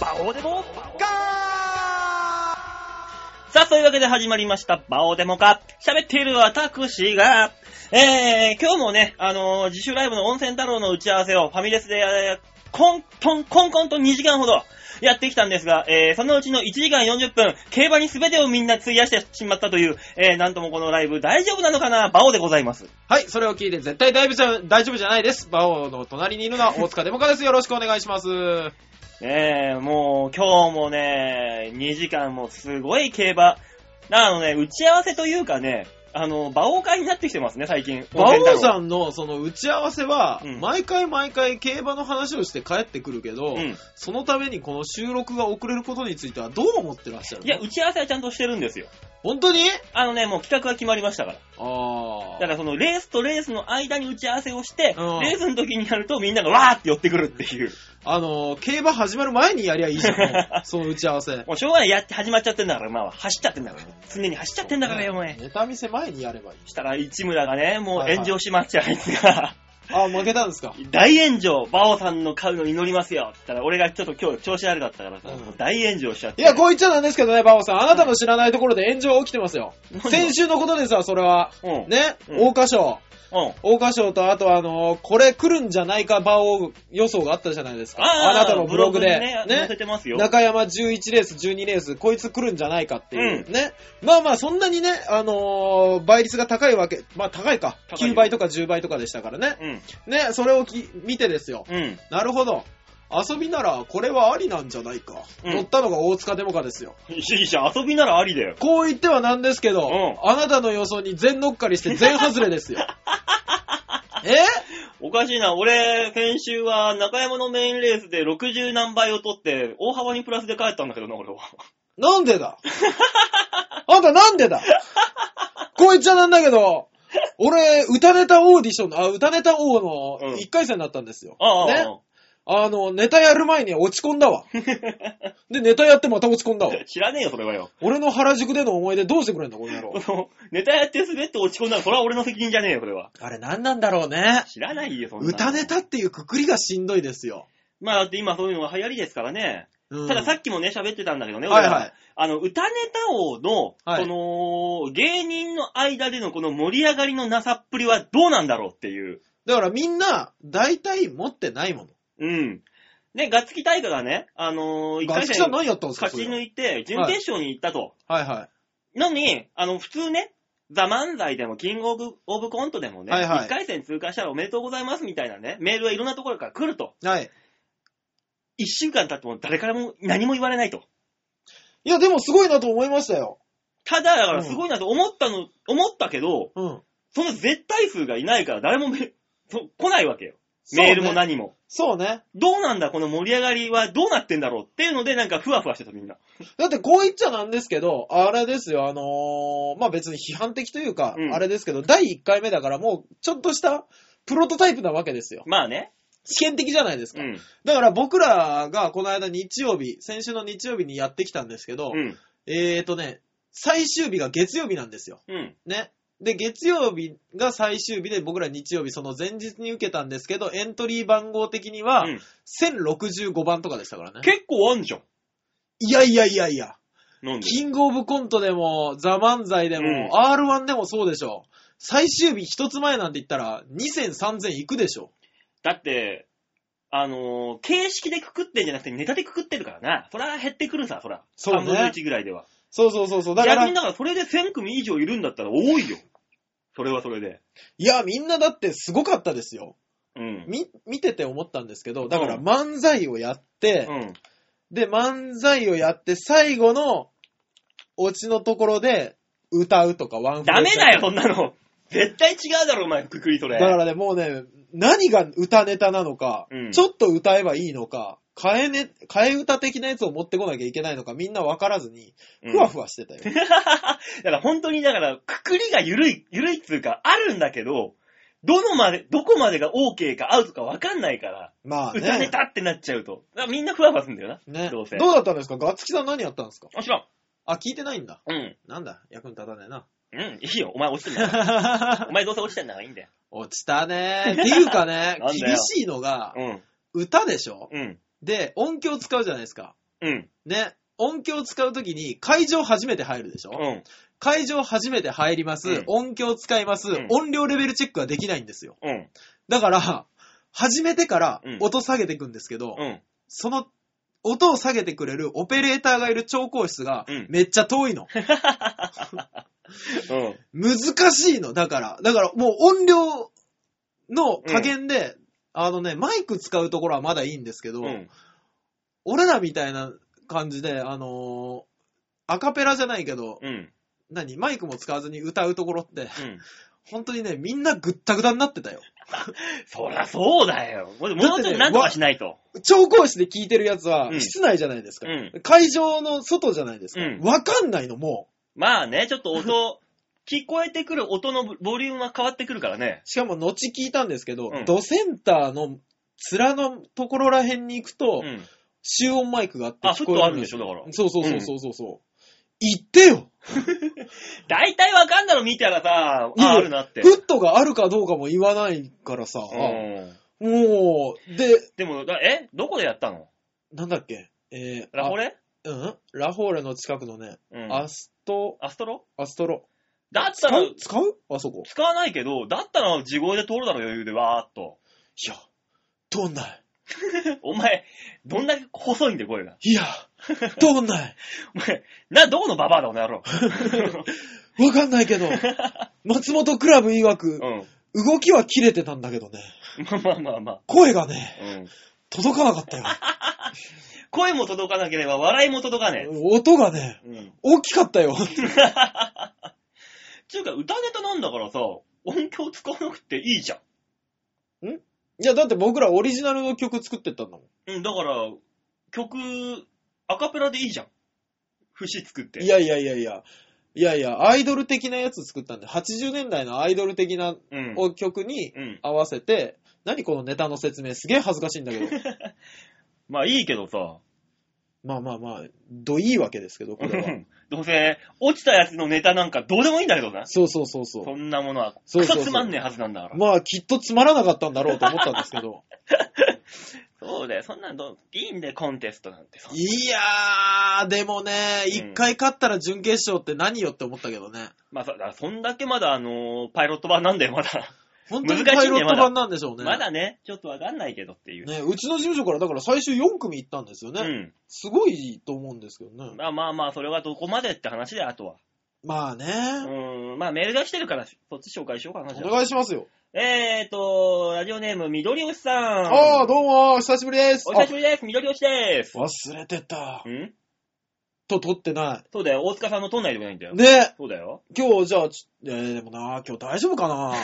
バオデモガさあ、というわけで始まりました、バオデモカ。喋っている私が、えー、今日もね、あのー自主ライブの温泉太郎の打ち合わせをファミレスで、えーコントン、コンコンと2時間ほどやってきたんですが、えー、そのうちの1時間40分、競馬に全てをみんな費やしてしまったという、えー、なんともこのライブ大丈夫なのかな？バオでございます。はい、それを聞いて絶対大丈夫じゃ大丈夫じゃないです。馬王の隣にいるのは大塚デモカです。よろしくお願いします。ねえ、もう今日もね、2時間もすごい競馬。あのね、打ち合わせというかね、あの、馬王会になってきてますね、最近。馬王んさんのその打ち合わせは、うん毎回毎回競馬の話をして帰ってくるけど、うん。そのためにこの収録が遅れることについてはどう思ってらっしゃるの？いや、打ち合わせはちゃんとしてるんですよ。本当に？あのね、もう企画が決まりましたから。あだからそのレースとレースの間に打ち合わせをして、うんレースの時にやるとみんながわーって寄ってくるっていう。あのー、競馬始まる前にやりゃいいじゃん、もう その打ち合わせ。もうしょうがない、やって始まっちゃってんだから、まあ走っちゃってんだから。常に走っちゃってんだからよ、お前。ネタ見せ前にやればいい。したら市村がね、もう炎上しまっちゃう、あいつが。あ、負けたんですか？大炎上、バオさんの買うの祈りますよって言ったら、俺がちょっと今日調子悪かったからさ、大炎上しちゃって。いや、こう言っちゃなんですけどね、馬王さん。あなたの知らないところで炎上が起きてますよ。先週のことですわ、それは。うん。ね、うん桜花賞。うん。桜花賞と、あとはあのーこれ来るんじゃないか馬王予想があったじゃないですか。ああなたのブログで。にね、載せてますよ。中山11レース、12レース、こいつ来るんじゃないかっていう、うね？まあまあ、そんなにね、あのー倍率が高いわけ、まあ高いか。高いよ9倍とか10倍とかでしたからね。うん。ね、それをき見てですよ。うん。なるほど。遊びなら、これはありなんじゃないか。うん乗ったのが大塚デモカですよ。いいじゃん、遊びならありだよ。こう言ってはなんですけど、うんあなたの予想に全乗っかりして 全外れですよ。え？おかしいな、俺、先週は中山のメインレースで60何倍を取って、大幅にプラスで帰ったんだけどな、俺は。なんでだ？あんたなんでだ？こう言っちゃなんだけど、俺、歌ネタオーディションの、あ、歌ネタ王うんの1回戦だったんですよ。ああ、ねあの、ネタやる前に落ち込んだわ。で、ネタやってまた落ち込んだわ。知らねえよ、それはよ。俺の原宿での思い出どうしてくれんだ、この野郎。そ のネタやって滑って落ち込んだら、それは俺の責任じゃねえよ、それは。あれ何なんだろうね。知らないよ、そんな。歌ネタっていうくくりがしんどいですよ。まあ、だって今そういうのが流行りですからね。うんたださっきもね、喋ってたんだけどね、俺ははいはい。あの、歌ネタ王の、はいその、芸人の間でのこの盛り上がりのなさっぷりはどうなんだろうっていう。だからみんな、大体持ってないもの。うん。ね、ガッツキ大会がね、あのー、一回戦何やったんですか勝ち抜いて、準決勝に行ったと。はいはい。のに、あの、普通ね、ザ・漫才でも、キングオブ・オブ・コントでもね、はいはい一回戦通過したらおめでとうございますみたいなね、メールはいろんなところから来ると。はい。一週間経っても誰からも何も言われないと。いや、でもすごいなと思いましたよ。ただ、だからすごいなと思ったの、思ったけど、うん。その絶対数がいないから誰もめ そ来ないわけよ。そうねメールも何も。そうね。どうなんだ、この盛り上がりはどうなってんだろうっていうので、なんかふわふわしてたみんな。だってこう言っちゃなんですけど、あれですよ、あのーまあ、別に批判的というか、うんあれですけど、第1回目だからもう、ちょっとしたプロトタイプなわけですよ。まあね。試験的じゃないですか。うん。だから僕らがこの間日曜日、先週の日曜日にやってきたんですけど、うん。えーとね、最終日が月曜日なんですよ。うん。ね。で、月曜日が最終日で、僕ら日曜日その前日に受けたんですけど、エントリー番号的には、うん1065番とかでしたからね。結構あんじゃん。いやいやいやいや。なんで？キングオブコントでも、ザ・漫才でも、うん R1 でもそうでしょ。最終日一つ前なんて言ったら、2000、3000いくでしょ。だって、あのー形式でくくってんじゃなくてネタでくくってるからな。そら減ってくるさ、そら。そうね3分の1ぐらいでは。そうそうそうそう。だから逆に、だからそれで1000組以上いるんだったら多いよ。それはそれで。いや、みんなだってすごかったですよ。うん。み、見てて思ったんですけど、だからうん漫才をやって、うん。で、漫才をやって、最後の、オチのところで、歌うとかワンフレーズダメだよ、そんなの。絶対違うだろ、お前、くくりそれ。だからね、もうね、何が歌ネタなのか、うんちょっと歌えばいいのか、替えね、替え歌的なやつを持ってこなきゃいけないのか、みんな分からずに、うんふわふわしてたよ。だから本当に、だから、くくりが緩い、緩いっつうか、あるんだけど、どのまで、どこまでが OK かアウトか分かんないから、まあね。歌ネタってなっちゃうと。みんなふわふわすんだよな。ね。どうどうせだったんですか？ガッツキさん何やったんですか？もちろん。あ、聞いてないんだ。うん。なんだ？役に立たねえな。うん、いいよ。お前落ちてんだ。お前どうせ落ちてんだからいいんだよ。落ちたねっていうかね なんだよ厳しいのが、うん。歌でしょ？うん。で、音響使うじゃないですか。うん。ね、音響使うときに会場初めて入るでしょ、うん。会場初めて入ります、うん音響使います、うん音量レベルチェックはできないんですよ。うん。だから、始めてからうん音下げていくんですけど、うん。その音を下げてくれるオペレーターがいる調光室がうんめっちゃ遠いの。うん。難しいの。だから、だからもう音量の加減で、あのね、マイク使うところはまだいいんですけど、うん。俺らみたいな感じで、あのーアカペラじゃないけど、うん。何？マイクも使わずに歌うところって、うん。本当にね、みんなぐったぐたになってたよ。そりゃそうだよ。もうちょっとなんとかしないと。調光室で聞いてるやつはう、ん室内じゃないですか。うん会場の外じゃないですか。うんわかんないの、もまあね、ちょっと音、聞こえてくる音のボリュームは変わってくるからねう。。しかも、後聞いたんですけど、うんドセンターの面のところら辺に行くと、うん。集音マイクがあってあ、聞フットあこえるんですよ。るんでしょ、だから。そうそうそうそうそうそう。言ってよ 大体わかんだろ、見たらさ、あ、いやいやあるなって。フットがあるかどうかも言わないからさ、うん。もう、で、でも、だえ？どこでやったの？なんだっけ？えー、ラフォレ？あうん？ラフォーレの近くのね、うん。アスト、アストロ？アストロ。だったら、使う？使う？あそこ。使わないけど、だったら地声で通るだろ、余裕で、わーっと。いや、通んない。お前、どんだけ細いんだよ、声が。いや、通んない？お前、な、どこのババアだ、この野郎。わかんないけど、松本クラブ曰くう、ん。動きは切れてたんだけどね、まあまあまあまあ。声がね、うん。届かなかったよ。声も届かなければ、笑いも届かね音がね、え。うん。大きかったよ。ちゅうか、歌ネタなんだからさ、音響使わなくていいじゃん？いや、だって僕らオリジナルの曲作ってったんだもん。うん、だから、曲、アカペラでいいじゃん。節作って。いやいやいやいや。いやいや、アイドル的なやつ作ったんで、80年代のアイドル的なうん。曲にうん。合わせて、何このネタの説明すげえ恥ずかしいんだけど。まあいいけどさ、まあまあまあ、どいいわけですけど、これは。どうせ、落ちたやつのネタなんかどうでもいいんだけどな。そうそうそうそう。そんなものは、そうそうそつまんねえはずなんだから。まあ、きっとつまらなかったんだろうと思ったんですけど。そうだよ、そんなんど、いいんだよ、コンテストなんて。そんいやー、でもね、うん一回勝ったら準決勝って何よって思ったけどね。まあ、そだからそんだけまだ、あのーパイロット版なんだよ、まだ。本当にパイロット版なんでしょうね。まだね、ちょっとわかんないけどっていう。ね、うちの事務所からだから最終4組行ったんですよね。うん。すごいと思うんですけどね。まあまあまあ、それはどこまでって話で、あとは。まあね、うん、まあメールが来てるから、そっち紹介しようかな、じゃおあ願いしますよ。えーと、ラジオネーム、緑吉さん。ああ、どうも、久しぶりです。お久しぶりです。緑吉です。あ忘れてた。ん？と、撮ってなそうだよ、大塚さんの取んないといけないんだよ。い。ね、そうだよ。今日じゃあ、ちえー、でもな、今日大丈夫かな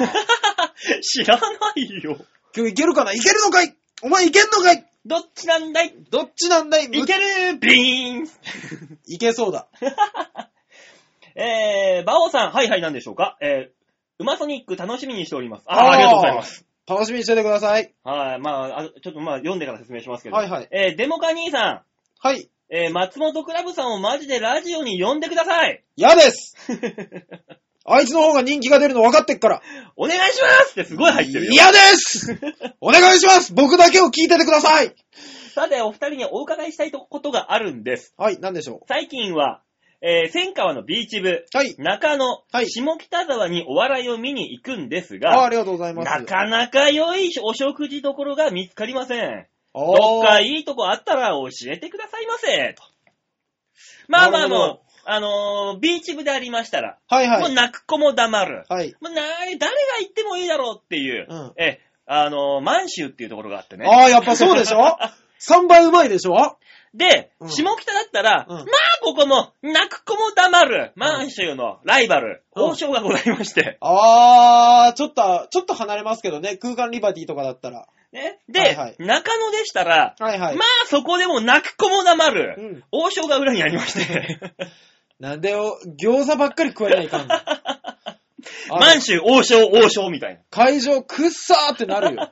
知らないよ。今日いけるかないけるのかい？お前いけんのかい？どっちなんだい？どっちなんだい？いけるビーン いけそうだ。えー、バオさん、はいはい、なんでしょうか？えー、ウマソニック楽しみにしております。あーありがとうございます。楽しみにしててください。はい、まあ、あちょっとまあ、読んでから説明しますけど。はいはい。えー、デモカ兄さはい。ん、えー、松本クラブさんをマジでラジオに呼んでください。嫌です あいつの方が人気が出るの分かってっから。お願いしますってすごい入ってるよ。嫌です お願いします僕だけを聞いててくださいさて、お二人にお伺いしたいことがあるんです。はい、なんでしょ最近は、えー、千川のビーチ部、う。はい。中野、はい下北沢にお笑いを見に行くんですああが、ありがとうございます。なかなか良いお食事どころが見つかりません。あどっかいいとこあったら教えてくださいませ。と。まあまあなるほどもう、あのービーチ部でありましたら、はいはい。もう泣く子も黙る。はい。もうな誰が行ってもいいだろうっていう、うんえ、あのー満州っていうところがあってね。ああ、やっぱそうでしょ ?3 倍うまいでしょ？で、うん下北だったら、うんまあここも、泣く子も黙る、満州のライバル、うん王将がございまして。ああ、ちょっと、ちょっと離れますけどね。空間リバティとかだったら。ね、で、はいはい中野でしたら、はいはい。まあそこでも泣く子も黙る、うん。王将が裏にありまして。なんでよ、餃子ばっかり食えないかんの あの満州、王将、王将みたいな。会場くっさーってなるよ。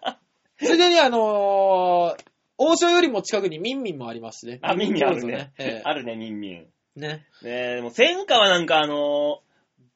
ついでにあのー、王将よりも近くにミンミンもありますしね。あ、ミンミンあるね。ええあるね、ミンミン。ね。ねえ、でも、千川なんかあのー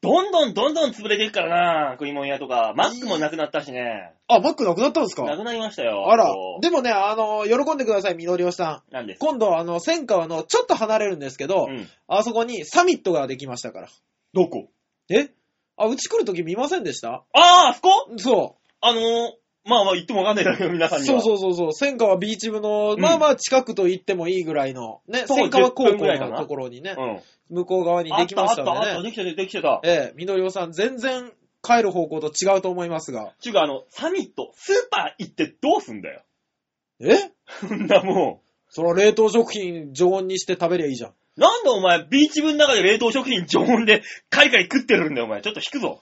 どんどんどんどん潰れていくからな、食い物屋とか。マックもなくなったしね。あ、マックなくなったんですか？なくなりましたよ。あらでもね、あの、喜んでください、みのりおさん。なんです。今度、あの、千川のちょっと離れるんですけど、うん。あそこにサミットができましたから。どこ？え？あ、うち来るとき見ませんでした？あー、あそこ？そあのー、まあまあ言ってもわかんないだけど、皆さう。んには。そうそうそうそう。千川ビーチ部の、うんまあまあ近くと言ってもいいぐらいの、ね、徒歩千川高10分校ぐらいかなのところにね、うん。向こう側にできましたんあったあったあった、でね。できてた、できてた。ええ、みのりおさん、全然帰る方向と違うと思いますが。ちゅうか、あの、サミット、スーパー行ってどうすんだよ。え？そんなもそら冷凍食品常温にして食べりゃいいじゃん。ん。なんでお前、ビーチ部の中で冷凍食品常温でカリカリ食ってるんだよ、お前。ちょっと引くぞ。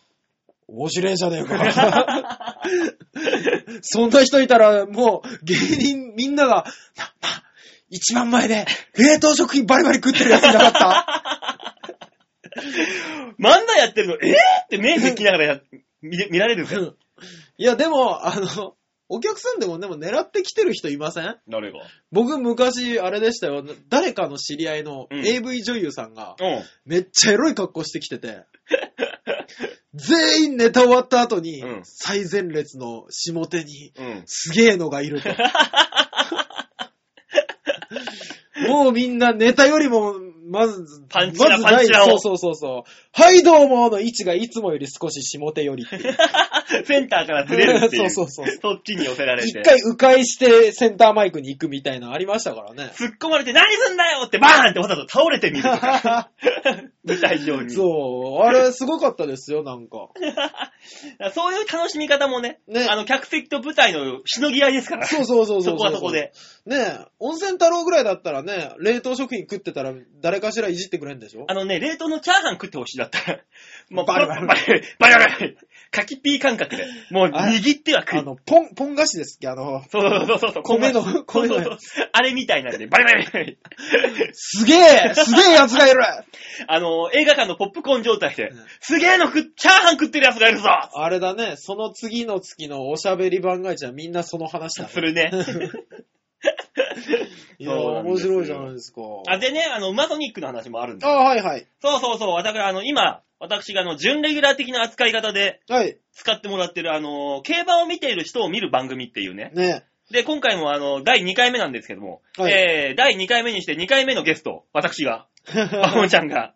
面白いじゃねえか。そんな人いたら、もう、芸人みんなが、な、な、一番前で、冷凍食品バリバリ食ってるやついなかった？漫才やってるの、えーって目できながらや見れ見られるぜ。いや、でも、あの、お客さんでも、でも狙ってきてる人いません？誰が？僕昔、あれでしたよ。誰かの知り合いのうん AV 女優さんが、うん。めっちゃエロい格好してきてて、全員ネタ終わった後に、うん最前列の下手に、うん。すげえのがいると。もうみんなネタよりも、まず、パンチラまずパンチラをそうそうそうそう。はいどうもの位置がいつもより少し下手より。センターからずれるっていう。そうそうそうそっちに寄せられて。一回迂回してセンターマイクに行くみたいなのありましたからね。突っ込まれて何すんだよってバーンってわざと倒れてみるとか。舞台上に。そう。あれ、すごかったですよ、なんか。そういう楽しみ方もね、ねあの、客席と舞台のしのぎ合いですから。そうそうそうそう。そこはそこで。。ねえ、温泉太郎ぐらいだったらね、冷凍食品食ってたら誰かしらいじってくれんでしょ？あのね、冷凍のチャーハン食ってほしいだった。ら、もうバリバリバリバリ、バリバリ、柿ピー感覚で、もう握っては食う。あの、ポン、ポン菓子ですっけ？あの、そうそうそうそう。米のそう米のあれみたいなんで、バリバリバリ。すげえすげえやつがいる。あの、映画館のポップコーン状態で。うん、すげえの食っ、チャーハン食ってるやつがいるぞ。あれだね、その次の月のおしゃべり番外地はみんなその話だ、するね。いや、そうなんですよ面白いじゃないですか。あ、でね、あの、ウマソニックの話もあるんであ、。はいはい。そうそうそう、私、あの、今、私があの、準レギュラー的な扱い方ではい。使ってもらってる、あの、競馬を見ている人を見る番組っていうね。ねで、今回もあの、第2回目なんですけども、はいえー、第2回目にして2回目のゲスト、私が、バオちゃんが、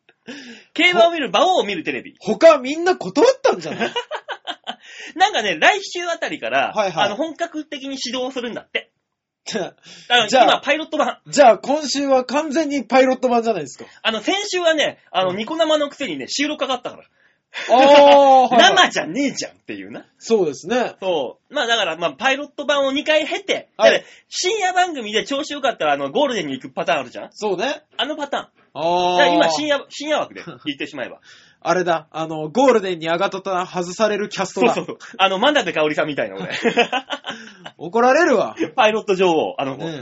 競馬を見る、馬王を見るテレビ。他みんな断ったんじゃない？なんかね、来週あたりから、はいはいあの、本格的に指導するんだって。じゃあのじゃあ今、パイロット版。あ今週は完全にパイロット版じゃないですか。あの、先週はね、あの、うんニコ生のくせにね、収録かかったから。ああ、生じゃねえじゃんっていうな。そうですね。そう。まあだから、まあ、パイロット版を2回経て、はいだから深夜番組で調子よかったら、あの、ゴールデンに行くパターンあるじゃんそうね。あのパターン。あだからあ。今、深夜、深夜枠で言ってしまえば。あれだ、あの、ゴールデンに上がったら外されるキャストだ。そうそうそう。あの、真鍋かおりさんみたいな俺。怒られるわ。パイロット女王、あの子。ね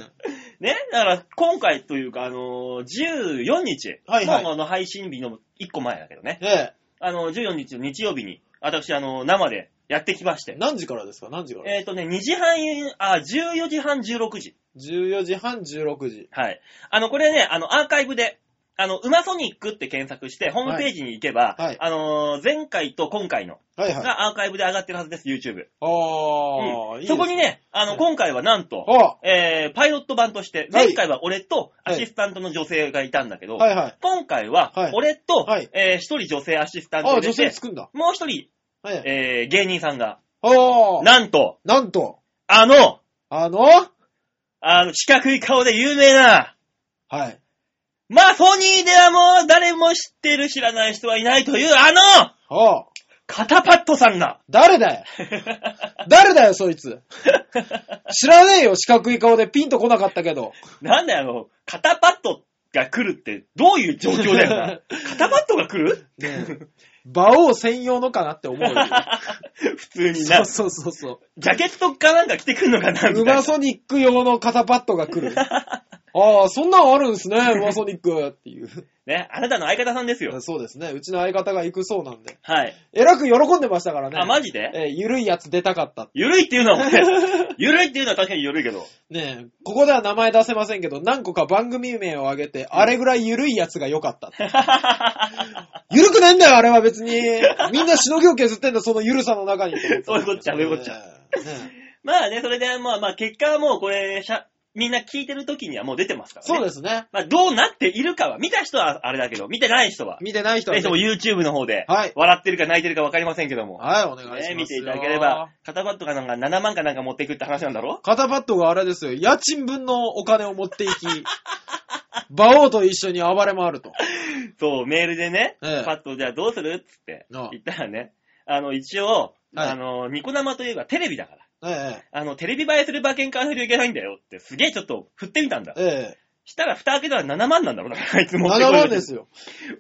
ね、だから、今回というか、あのー、14日はいはいのあの配信日の1個前だけどね。え。えあの、14日の日曜日に、私、あの、生でやってきまして。え何時からですか？何時から？えっ、とね、2時半、あ、14時半、16時。?14 時半、16時。はい。あの、これね、あの、アーカイブで、あの、ウマソニックって検索して、ホームページに行けば、はい。はいあのー前回と今回のはいはい。がアーカイブで上がってるはずです、YouTube。ああ、うん。いいですそこにね、あの、はい今回はなんと、あえー、パイロット版として、はい。前回は俺とアシスタントの女性がいたんだけど、はいはい。今回ははい、俺と、はい。えー一人女性アシスタンああ、女トでて、性つくんだ。もう一人、はい。えー、芸人さんが、ああ、なんと、なんと、あの、あの？あの、四角い顔で有名な、はい。まあ、ソニーではもう誰も知ってる知らない人はいないという、あの、ああ、カタパットさんが、誰だよ 誰だよ、そいつ。知らねえよ、四角い顔でピンとこなかったけど。なんだよ、あの、カタパットが来るって、どういう状況だよな。カタパットが来る？ねえ馬王専用のかなって思うよ。普通になそう。そうそうそジャケットかなんか着てくんのかなう。みたいな。ウマソニック用の肩パッドが来る。ああ、そんなのあるんですね、ウマソニックっていう。ね、あなたの相方さんですよ。そうですね。うちの相方が行くそうなんで。はい。えらく喜んでましたからね。あ、マジで？えーゆるいやつ出たかった。ゆるいっていうのは、ゆるいっていうのは確かにゆるいけど。ねえ、ここでは名前出せませんけど、何個か番組名を挙げて、あれぐらいゆるいやつが良かった。ゆるくねえんだよ、あれは別に。みんなしのぎを削ってんだ、そのゆるさの中に。そういうこっちゃそういうこっちゃねまあね、それで、まあまあ、結果はもうこれ、しゃみんな聞いてる時にはもう出てますからね。。そうですすね。まあ、どうなっているかは、見た人はあれだけど、見てない人は、見てない人はねぜひとも YouTube の方で、はい笑ってるか泣いてるか分かりませんけども、はい、お願いしますよ。ね、見ていただければ、肩パッドかなんか7万かなんか持っていくって話なんだろ肩パッドがあれですよ。家賃分のお金を持っていき、馬王と一緒に暴れ回ると。そう、メールでね、ええパッドじゃあどうするっつってああ言ったらね、あの、一応、はいあの、ニコ生といえばテレビだから、えあの、テレビ映えする馬券買わないといけないんだよって、すげえちょっと振ってみたんだえ、。えしたら蓋開けたら7万なんだろうな、あいつえ。持ってこ7い万ですよ。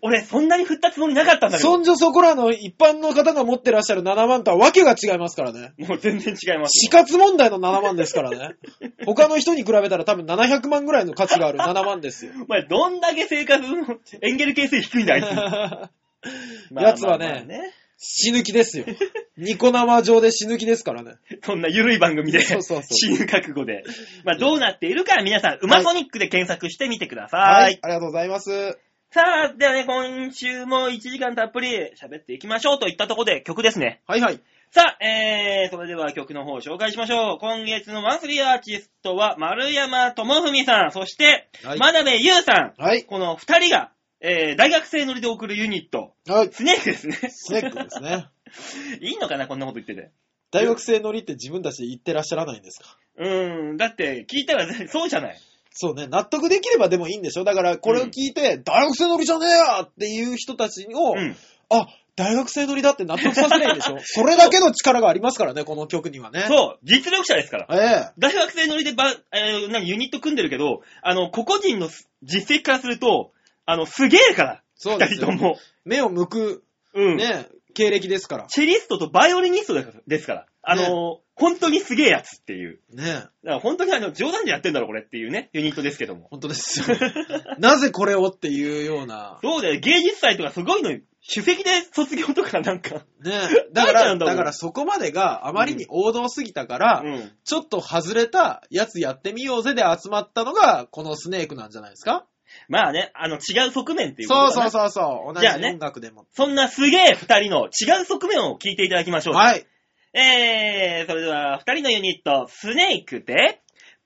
俺、そんなに振ったつもりなかったんだけど、そんじょそこらの一般の方が持ってらっしゃる7万とはわけが違いますからね。もう全然違います。死活問題の7万ですからね。他の人に比べたら多分700万ぐらいの価値がある7万ですよ。お前、どんだけ生活のエンゲル係数低いんだ、あいつ。まあやつはねまあまあね死ぬ気ですよ。ニコ生上で死ぬ気ですからね。そんな緩い番組で、そうそうそう死ぬ覚悟で。まあ、どうなっているか皆さん、ウマソニックで検索してみてください。はい。ありがとうございます。さあ、ではね、今週も1時間たっぷり喋っていきましょうといったところで曲ですね。はいはい。さあ、えー、それでは曲の方を紹介しましょう。今月のマンスリーアーティストは、丸山智文さん、そして、はい真鍋優さん。はい。この二人が、えー、大学生乗りで送るユニット、はい。スネークですね。スネックですね。いいのかな、こんなこと言ってて。大学生乗りって自分たちで言ってらっしゃらないんですか？うーん、だって、聞いたらそうじゃない。そうね、納得できればでもいいんでしょ？だから、これを聞いて、大学生乗りじゃねえよっていう人たちを、うん。あ、大学生乗りだって納得させないいんでしょ？それだけの力がありますからね、この曲にはね。そう、実力者ですから。ええ大学生乗りでば、えー、何、ユニット組んでるけど、あの、個々人の実績からすると、あの、すげえから。そうですよ二人と。も。目を向く、うん。ね、経歴ですから。チェリストとバイオリニストですからですから。あの、本当にすげえやつっていう。ねだから本当にあの、冗談でやってんだろ、これっていうね、ユニットですけども。本当ですよ。なぜこれをっていうような。そうだよ、芸術祭とかすごいのに、首席で卒業とかなんか。ね だから、だもんだからそこまでがあまりに王道すぎたから、うん。ちょっと外れたやつやってみようぜで集まったのが、このスネークなんじゃないですか？まあね、あの、違う側面っていうことそうそうそうそう。同じじゃあね音楽でも。そんなすげえ二人の違う側面を聞いていただきましょう。はい。えー、それでは二人のユニット、スネークで、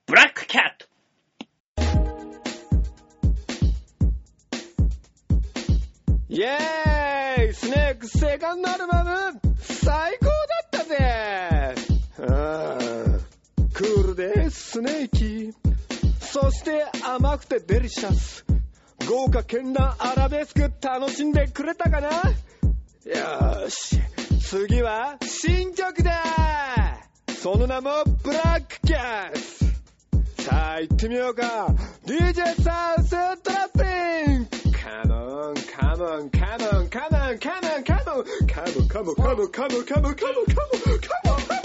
ブラックキャット。イェーイスネークセカンドアルバム最高だったぜうんクールでスネーキーそして甘くてデリシャス。豪華絢爛アラベスク楽しんでくれたかな？よーし。次は新曲だその名もブラックキャスさあ行ってみようか !DJ サウストラッピングカモンカモンカモンカモンカモンカモンカモンカモンカモンカモンカモンカモンカモンカモンカモン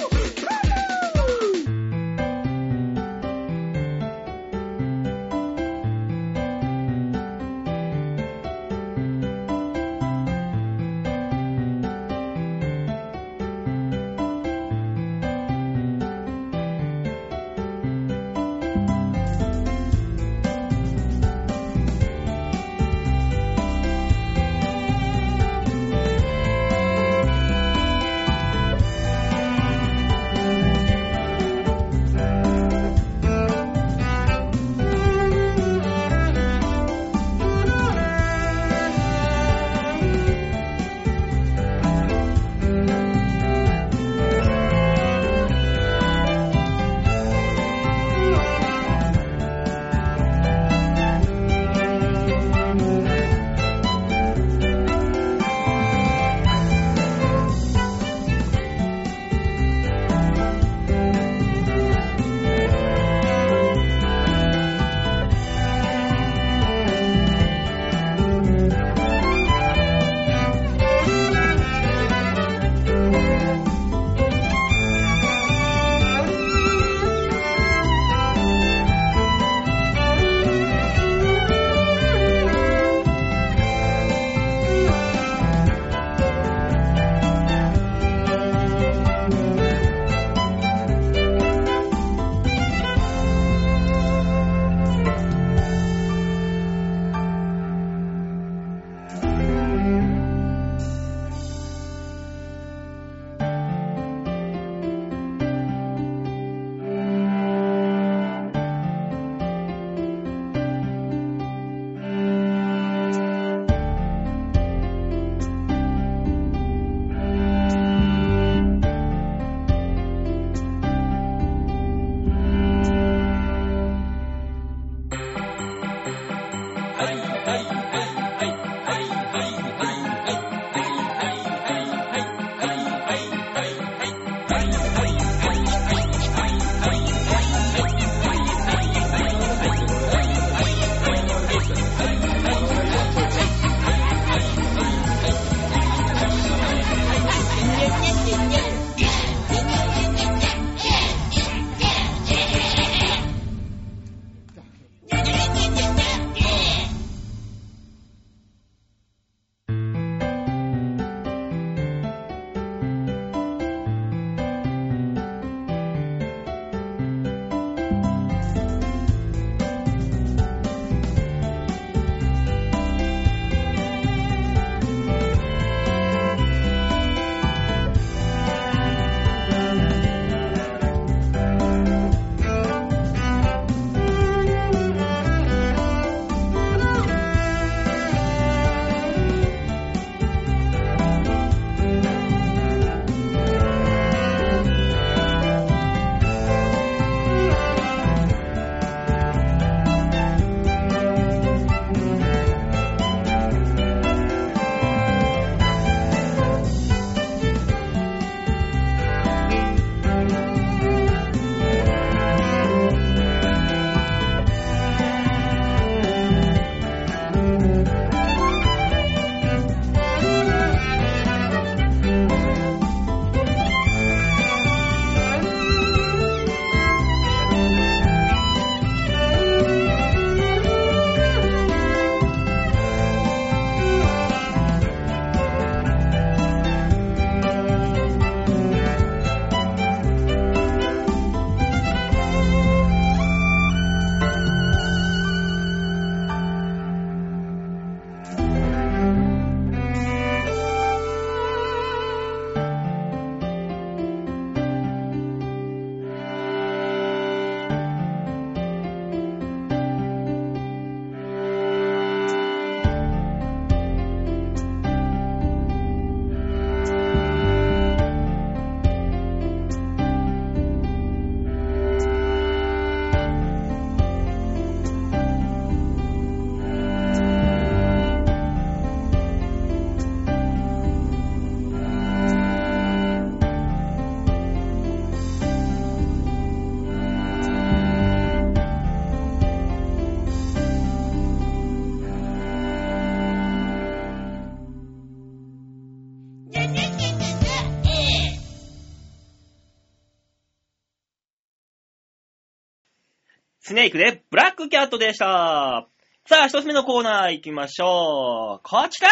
スネークでブラックキャットでした。さあ、一つ目のコーナー行きましょう。こちら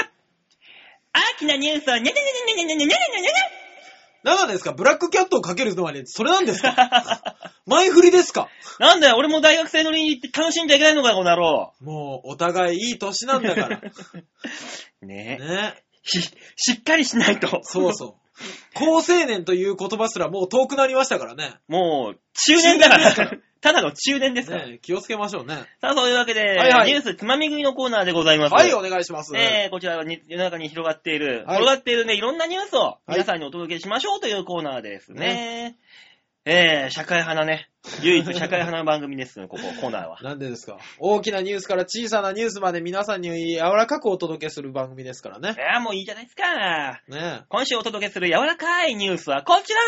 大きなニュースをにゃにゃにゃにゃにゃにゃにゃにゃにゃにゃにゃ何なんですか？ブラックキャットをかけるのはね、それなんですか？前振りですか？なんだよ、俺も大学生乗りに行って楽しんじゃいけないのかよ、この野郎。もう、お互いいい年なんだから。ねえ。ね。し、しっかりしないと。そうそう。高青年という言葉すらもう遠くなりましたからね。もう、中年だから。中年ですただの中年ですから。ね気をつけましょうね。さあ、そういうわけで、はいはいニュースつまみ食いのコーナーでございます。はい、お願いします。えー、こちらはに世の中に広がっている、はい転がっているね、いろんなニュースをい皆さんにお届けしましょうというコーナーですね。えー、社会派なね、唯一社会派な番組ですね、ここ、コーナーは。なんでですか？大きなニュースから小さなニュースまで皆さんに柔らかくお届けする番組ですからね。えー、もういいじゃないですか。ね今週お届けする柔らかいニュースはこちら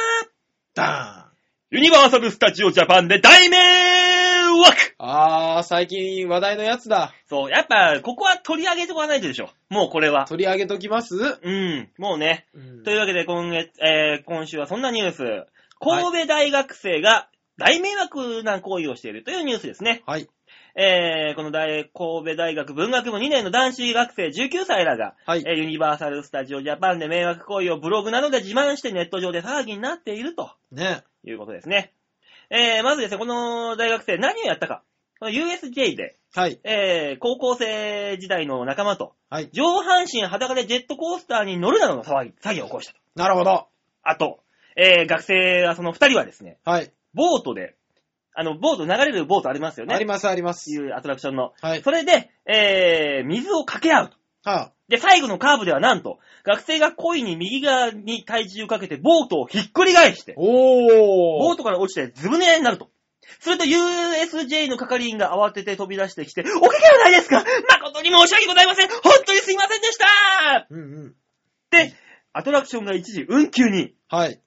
ダユニバーサル・スタジオ・ジャパンで大迷惑あー、最近話題のやつだ。そう、やっぱ、ここは取り上げておかないとでしょ。もうこれは。取り上げときます？うん、もうね。うんというわけで、今月、えー、今週はそんなニュース。神戸大学生が大迷惑な行為をしているというニュースですね。はい。えー、この大、神戸大学文学部2年の男子学生19歳らが、はいえーユニバーサル・スタジオ・ジャパンで迷惑行為をブログなどで自慢してネット上で騒ぎになっているとねいうことですね。えー、まずですね、この大学生何をやったか。この USJ で、はい。えー、高校生時代の仲間と、はい。上半身裸でジェットコースターに乗るなどの騒ぎ、詐欺を起こしたと。なるほど。あと、えー、学生はその二人はですね、はい。ボートで、あの、ボート、流れるボートありますよね。あります、あります。いうアトラクションの。はい。それで、えー、水をかけ合うと。はで、最後のカーブではなんと、学生が恋に右側に体重をかけて、ボートをひっくり返してあ、おー。ボートから落ちてずぶ濡れになると。すると USJ の係員が慌てて飛び出してきて、おかげはないですか誠に申し訳ございません本当にすいませんでしたうんうん。で、アトラクションが一時運休に。はい。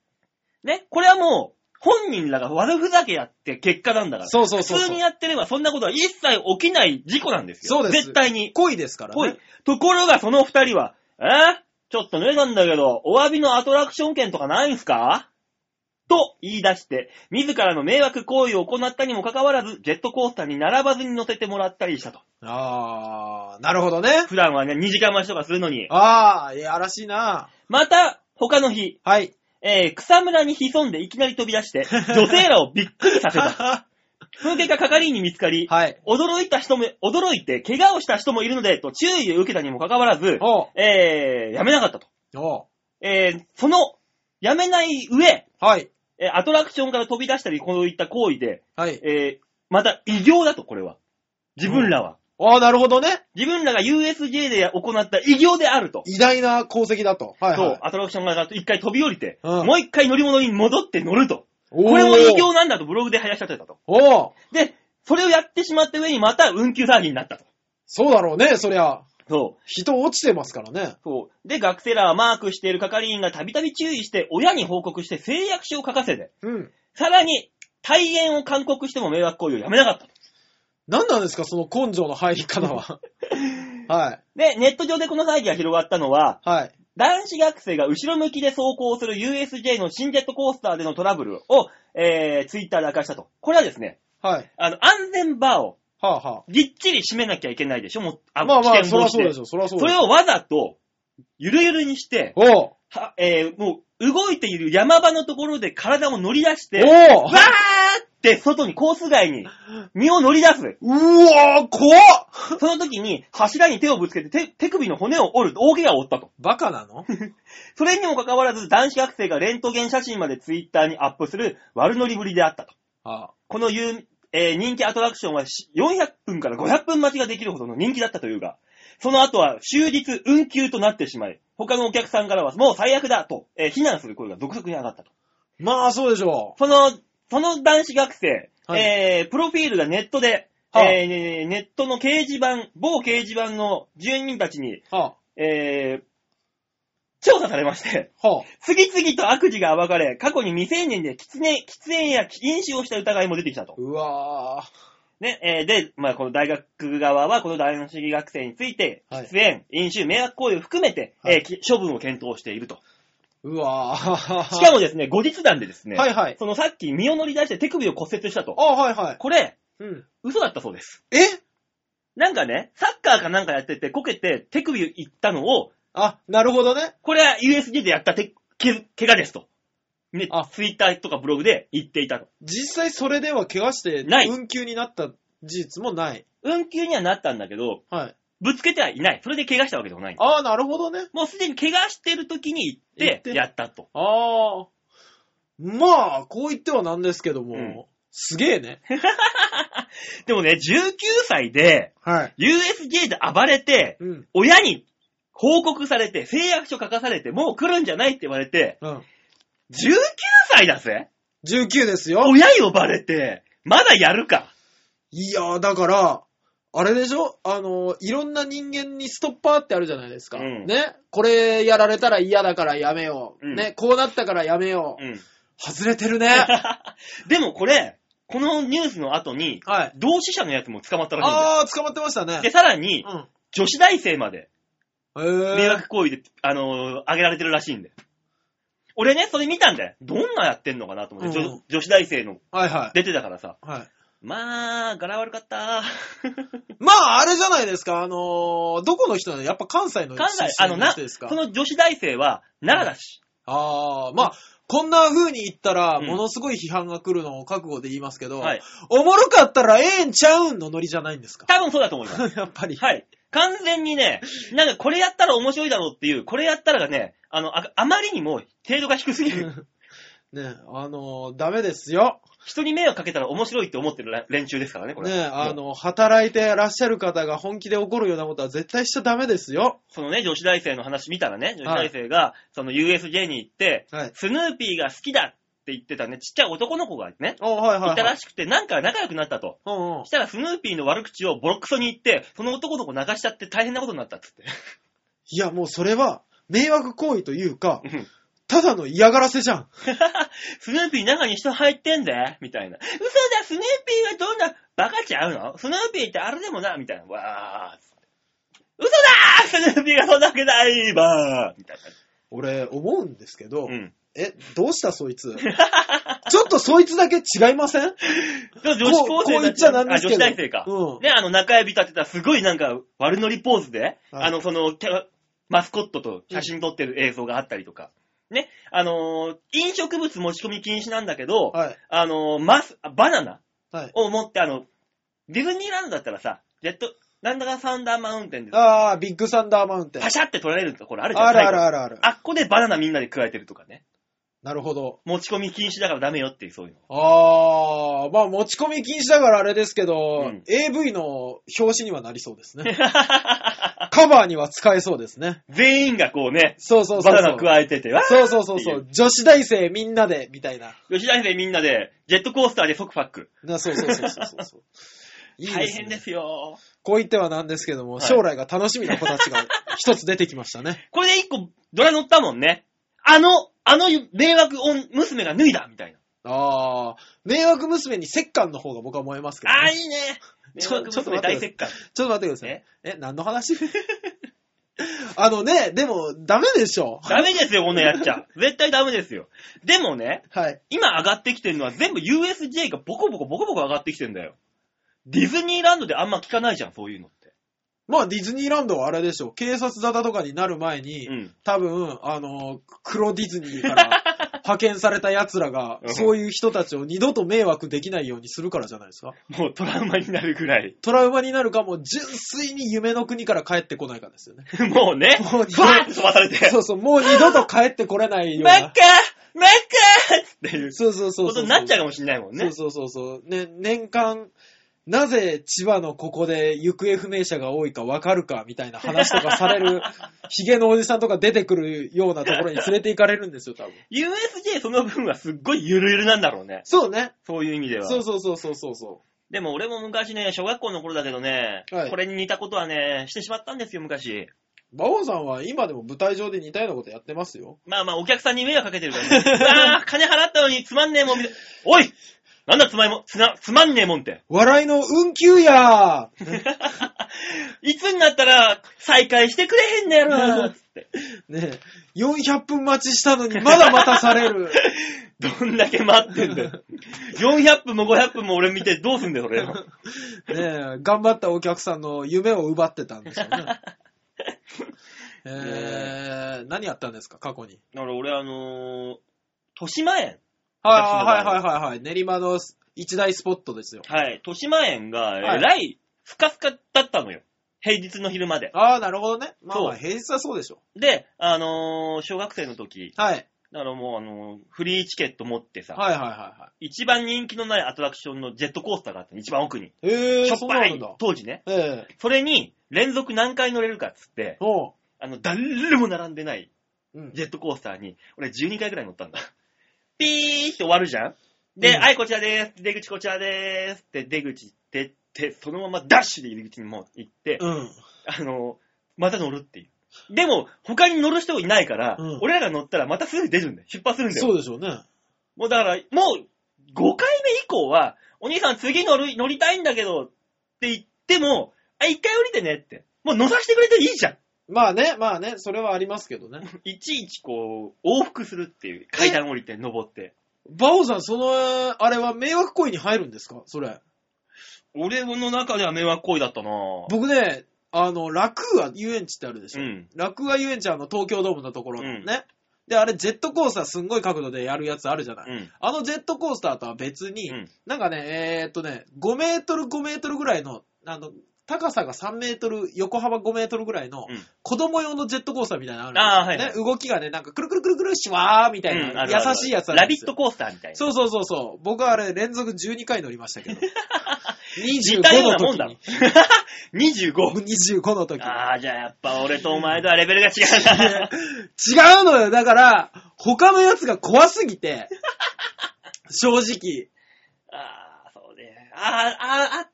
ね、これはもう、本人らが悪ふざけやって結果なんだから。そうそうそうそう普通にやってればそんなことは一切起きない事故なんですよ。そうです絶対に。恋ですからね。。ところがその二人は、え？ちょっと濡れたんだけど、お詫びのアトラクション券とかないんすか？と言い出して、自らの迷惑行為を行ったにもかかわらず、ジェットコースターに並ばずに乗せてもらったりしたと。あー、なるほどね。普段はね、2時間待ちとかするのに。あー、いやらしいな。また、他の日、はい。えー草むらに潜んでいきなり飛び出して、女性らをびっくりさせた。その結果、係員に見つかり、はい。驚いた人も、驚いて、怪我をした人もいるので、と注意を受けたにもかかわらず、おうえー、やめなかったと。おうえー、その、やめない上、はい。えーアトラクションから飛び出したり、こういった行為で、はい。えー、また異業だと、これは。自分らは。あー、なるほどね。自分らが USJ で行った異業であると。偉大な功績だと。はい、そうはい、。アトラクションが一回飛び降りて、うんもう一回乗り物に戻って乗ると。ここれも異業なんだとブログで林立てたと。おうで、それをやってしまった上にまた運休騒ぎになったと。そうだろうね、そりゃ。そう。人落ちてますからね。そう。で、学生らはマークしている係員がたびたび注意して、親に報告して誓約書を書かせて、うん。さらに、退園を勧告しても迷惑行為をやめなかったと。何なんですか、その根性の入り方は。はい。で、ネット上でこの騒ぎが広がったのは、はい。男子学生が後ろ向きで走行する USJ の新ジェットコースターでのトラブルを、えー、ツイッターで明かしたと。これはですね、はい。あの、安全バーをはあ、はぎっちり締めなきゃいけないでしょ？もう、あ。あまあまあ、そりゃそうでしょ、そりゃそうでしょ。それをわざと、ゆるゆるにして、おうは、えー、もう、動いている山場のところで体を乗り出して、おうわーって外にコース外に身を乗り出す。うわー、怖っその時に柱に手をぶつけて手手首の骨を折る大怪我を負ったと。バカなの？それにもかかわらず男子学生がレントゲン写真までツイッターにアップする悪乗りぶりであったと。あこの有えー人気アトラクションはし400分から500分待ちができるほどの人気だったというが、その後は終日運休となってしまい、他のお客さんからはもう最悪だと、えー非難する声が続々に上がったと。まあ、そうでしょその、その男子学生、はいえー、プロフィールがネットで、はあえーネットの掲示板、某掲示板の住人たちに、う。はえー、調査されまして、あ、は次々と悪事が暴かれ、過去に未成年で喫煙喫煙や飲酒をした疑いも出てきたとあ。。うわね、えーで、まあ、この大学側は、この男子学生について、はい喫煙、飲酒、迷惑行為を含めて、はいえーき処分を検討していると。ー。うわー。しかもですね、後日談でですね、はいはい。そのさっき身を乗り出して手首を骨折したと。あ、はいはい。これ、うん。嘘だったそうです。え？なんかね、サッカーかなんかやってて、こけて手首いったのを、あ、なるほどね。これは USJ でやった手、け、怪我ですと。ねあ、ツイッターとかブログで言っていたと。実際それでは怪我して、ない運休になった事実もない。運休にはなったんだけど、はい。ぶつけてはいない。それで怪我したわけでもない。ああ、なるほどね。もうすでに怪我してる時に行っ、行っててやったと。ああ。まあ、こう言ってはなんですけども、うんすげえね。でもね、19歳で、はい。USJ で暴れて、うん。親に報告されて、誓約書書かされて、もう来るんじゃないって言われて、うん。19歳だぜ19ですよ。親呼ばれて、まだやるか。いやー、だから、あれでしょ？あの、いろんな人間にストッパーってあるじゃないですか。うんね？これやられたら嫌だからやめよう。うんね？こうなったからやめよう。うん。外れてるね。でもこれ、このニュースの後に、はい。同志社のやつも捕まったらしいんだよ。あー、捕まってましたね。で、さらに、うん。女子大生まで迷惑行為で、あのー、挙げられてるらしいんで。俺ね、それ見たんだよ。どんなやってんのかなと思って、うん女女子大生のはいはい。出てたからさ。はい。まあ、柄悪かった。まあ、あれじゃないですか。あのー、どこの人なのやっぱ関西の関西、出身あの、な、人ですか？その女子大生は奈良だし。ああ、まあ、こんな風に言ったら、うんものすごい批判が来るのを覚悟で言いますけど、はい。おもろかったらええんちゃうんのノリじゃないんですか？多分そうだと思います。やっぱり。はい。完全にね、なんかこれやったら面白いだろうっていう、これやったらがね、あの、ああまりにも程度が低すぎる。ねあのー、ダメですよ。人に迷惑かけたら面白いって思ってる連中ですからね、これ。ねあの、働いてらっしゃる方が本気で怒るようなことは絶対しちゃダメですよ。そのね、女子大生の話見たらね、女子大生が、その USJ に行って、はい。スヌーピーが好きだって言ってたね、ちっちゃい男の子がね、おはいはい、いたはい。らしくて、なんか仲良くなったと。うんうんそしたらスヌーピーの悪口をボロクソに言って、その男の子泣かしちゃって大変なことになったっつって。いや、もうそれは、迷惑行為というかう、んただの嫌がらせじゃん。スヌーピー中に人入ってんぜみたいな。嘘だ、スヌーピーはどんな、バカちゃうの？スヌーピーってあれでもな、みたいな。わー。嘘だースヌーピーがそんなわけないばーみたい俺、思うんですけど、な。うん。え、どうしたそいつ？ちょっとそいつだけ違いません？女子高生こうこう言っちゃなんですけどあ、女子大生か。うんね、あの、中指立てたすごいなんか悪ノリポーズで、はいあの、その、てマスコットと写真撮ってる映像があったりとか。ね、あのー飲食物持ち込み禁止なんだけど、はい。あのーマス、バナナはい。を持って、あの、ディズニーランドだったらさ、ジェット、なんだかサンダーマウンテンで、ああ、ビッグサンダーマウンテン。パシャって取られるところあるじゃん。あるあ最後るあるある。あっこでバナナみんなで加えてるとかね。なるほど。持ち込み禁止だからダメよっていう、そういうの。ああ、まあ持ち込み禁止だからあれですけど、うん AV の表紙にはなりそうですね。カバーには使えそうですね。全員がこうね、そうそうそう。バナナ加えてて、わーそうそうそうそ。う女子大生みんなで、みたいな。吉田生みんなで、ジェットコースターで即パック。なそうそうそうそうそうそう。いいですね大変ですよ。こう言ってはなんですけども、はい将来が楽しみな子たちが一つ出てきましたね。これで一個ドラ乗ったもんね。あの、あの迷惑音娘が脱いだみたいな。ああ、迷惑娘に折感の方が僕は燃えますけど、ああ、ね。いいね。迷ちょ惑ちょっと待って娘大石棺。ちょっと待ってください。え、何の話？あのね、でも、ダメでしょ。ダメですよ、こんなやっちゃ。絶対ダメですよ。でもね、はい。今上がってきてるのは全部 USJ がボコボコボコボコ上がってきてんだよ。ディズニーランドであんま聞かないじゃん、そういうのって。まあ、ディズニーランドはあれでしょ。警察沙汰とかになる前に、うん。多分、あの、黒ディズニーから派遣された奴らが、うんそういう人たちを二度と迷惑できないようにするからじゃないですか。もうトラウマになるぐらい。トラウマになるかも、純粋に夢の国から帰ってこないかですよね。もうね、もうふわーって飛ばされて。そうそう、もう二度と帰ってこれないようなマッカ。ーマッカーっていうそうそうそうそう。ことになっちゃうかもしれないもんね。そうそうそうそう。ね、年間、なぜ千葉のここで行方不明者が多いかわかるかみたいな話とかされる、ヒゲのおじさんとか出てくるようなところに連れて行かれるんですよ、多分。USJ その分はすっごいゆるゆるなんだろうね。そうね。そういう意味では。そうそうそうそうそうそでも俺も昔ね、小学校の頃だけどね、はいこれに似たことはね、してしまったんですよ、昔。う。馬王さんは今でも舞台上で似たようなことやってますよ。まあまあ、お客さんに迷惑かけてるからね。ああ、金払ったのにつまんねえもんおいなんだつまいも、つな、つまんねえもんって。笑いの運休や いつになったら再開してくれへんねやろ。って。ねえ、400分待ちしたのにまだ待たされる。どんだけ待ってんだよ。400分も500分も俺見てどうすんだよ、それ。ねえ、頑張ったお客さんの夢を奪ってたんでしょうね。えー、何やったんですか、過去に？だから俺あのー、豊島園。はいはいはいはいはい。練馬の一大スポットですよ。はい。豊島園が、えはいらい、ふかふかだったのよ。平日の昼まで。ああ、なるほどね。まあまあ、そう平日はそうでしょで、あのー小学生の時、う。はい。だからもうあのーフリーチケット持ってさ、はいはいはいは一番人気のないアトラクションのジェットコースターがあったの、一番奥に。い。えー、しょっぱそうないんだ。当時ね。ええそれに、連続何回乗れるかっつって、おう。あの、誰も並んでないうん。ジェットコースターに、俺12回くらい乗ったんだ。ピーって終わるじゃんで、うんはい、こちらでーす。出口こちらでーす。って出口出て、そのままダッシュで入り口にもう行って、うん。あの、また乗るっていう。でも、他に乗る人いないから、うん俺らが乗ったらまたすぐ出るんだよ。出発するんだよ。そうでしょうね。もうだから、もう、5回目以降は、お兄さん次乗る、乗りたいんだけど、って言っても、あ、一回降りてねって。もう乗させてくれていいじゃん。まあね、まあね、それはありますけどね。いちいちこう、往復するっていう。階段降りて、登って。バオさん、その、あれは迷惑行為に入るんですか？それ。俺の中では迷惑行為だったなぁ。僕ね、あの、楽は遊園地ってあるでしょ。うん。楽は遊園地はあの、東京ドームのところのうんね。で、あれ、ジェットコースターすんごい角度でやるやつあるじゃない。うん。あのジェットコースターとは別に、うんなんかね、えー、っとね、5メートル5メートルぐらいの、あの、高さが3メートル、横幅5メートルぐらいの、うん子供用のジェットコースターみたいなのあるんですよ、あーはい。動きがね、なんかくるくるくるくるしわーみたいな、優しいやつあるラビット。コースターみたいな。そうそうそうそう。僕はあれ連続12回乗りましたけど。似たよう25なもんだの時にろ。25。25の時に。ああ、じゃあやっぱ俺とお前とはレベルが違うな。違うのよ。だから、他のやつが怖すぎて、正直。ああ、そうね。ああ、あ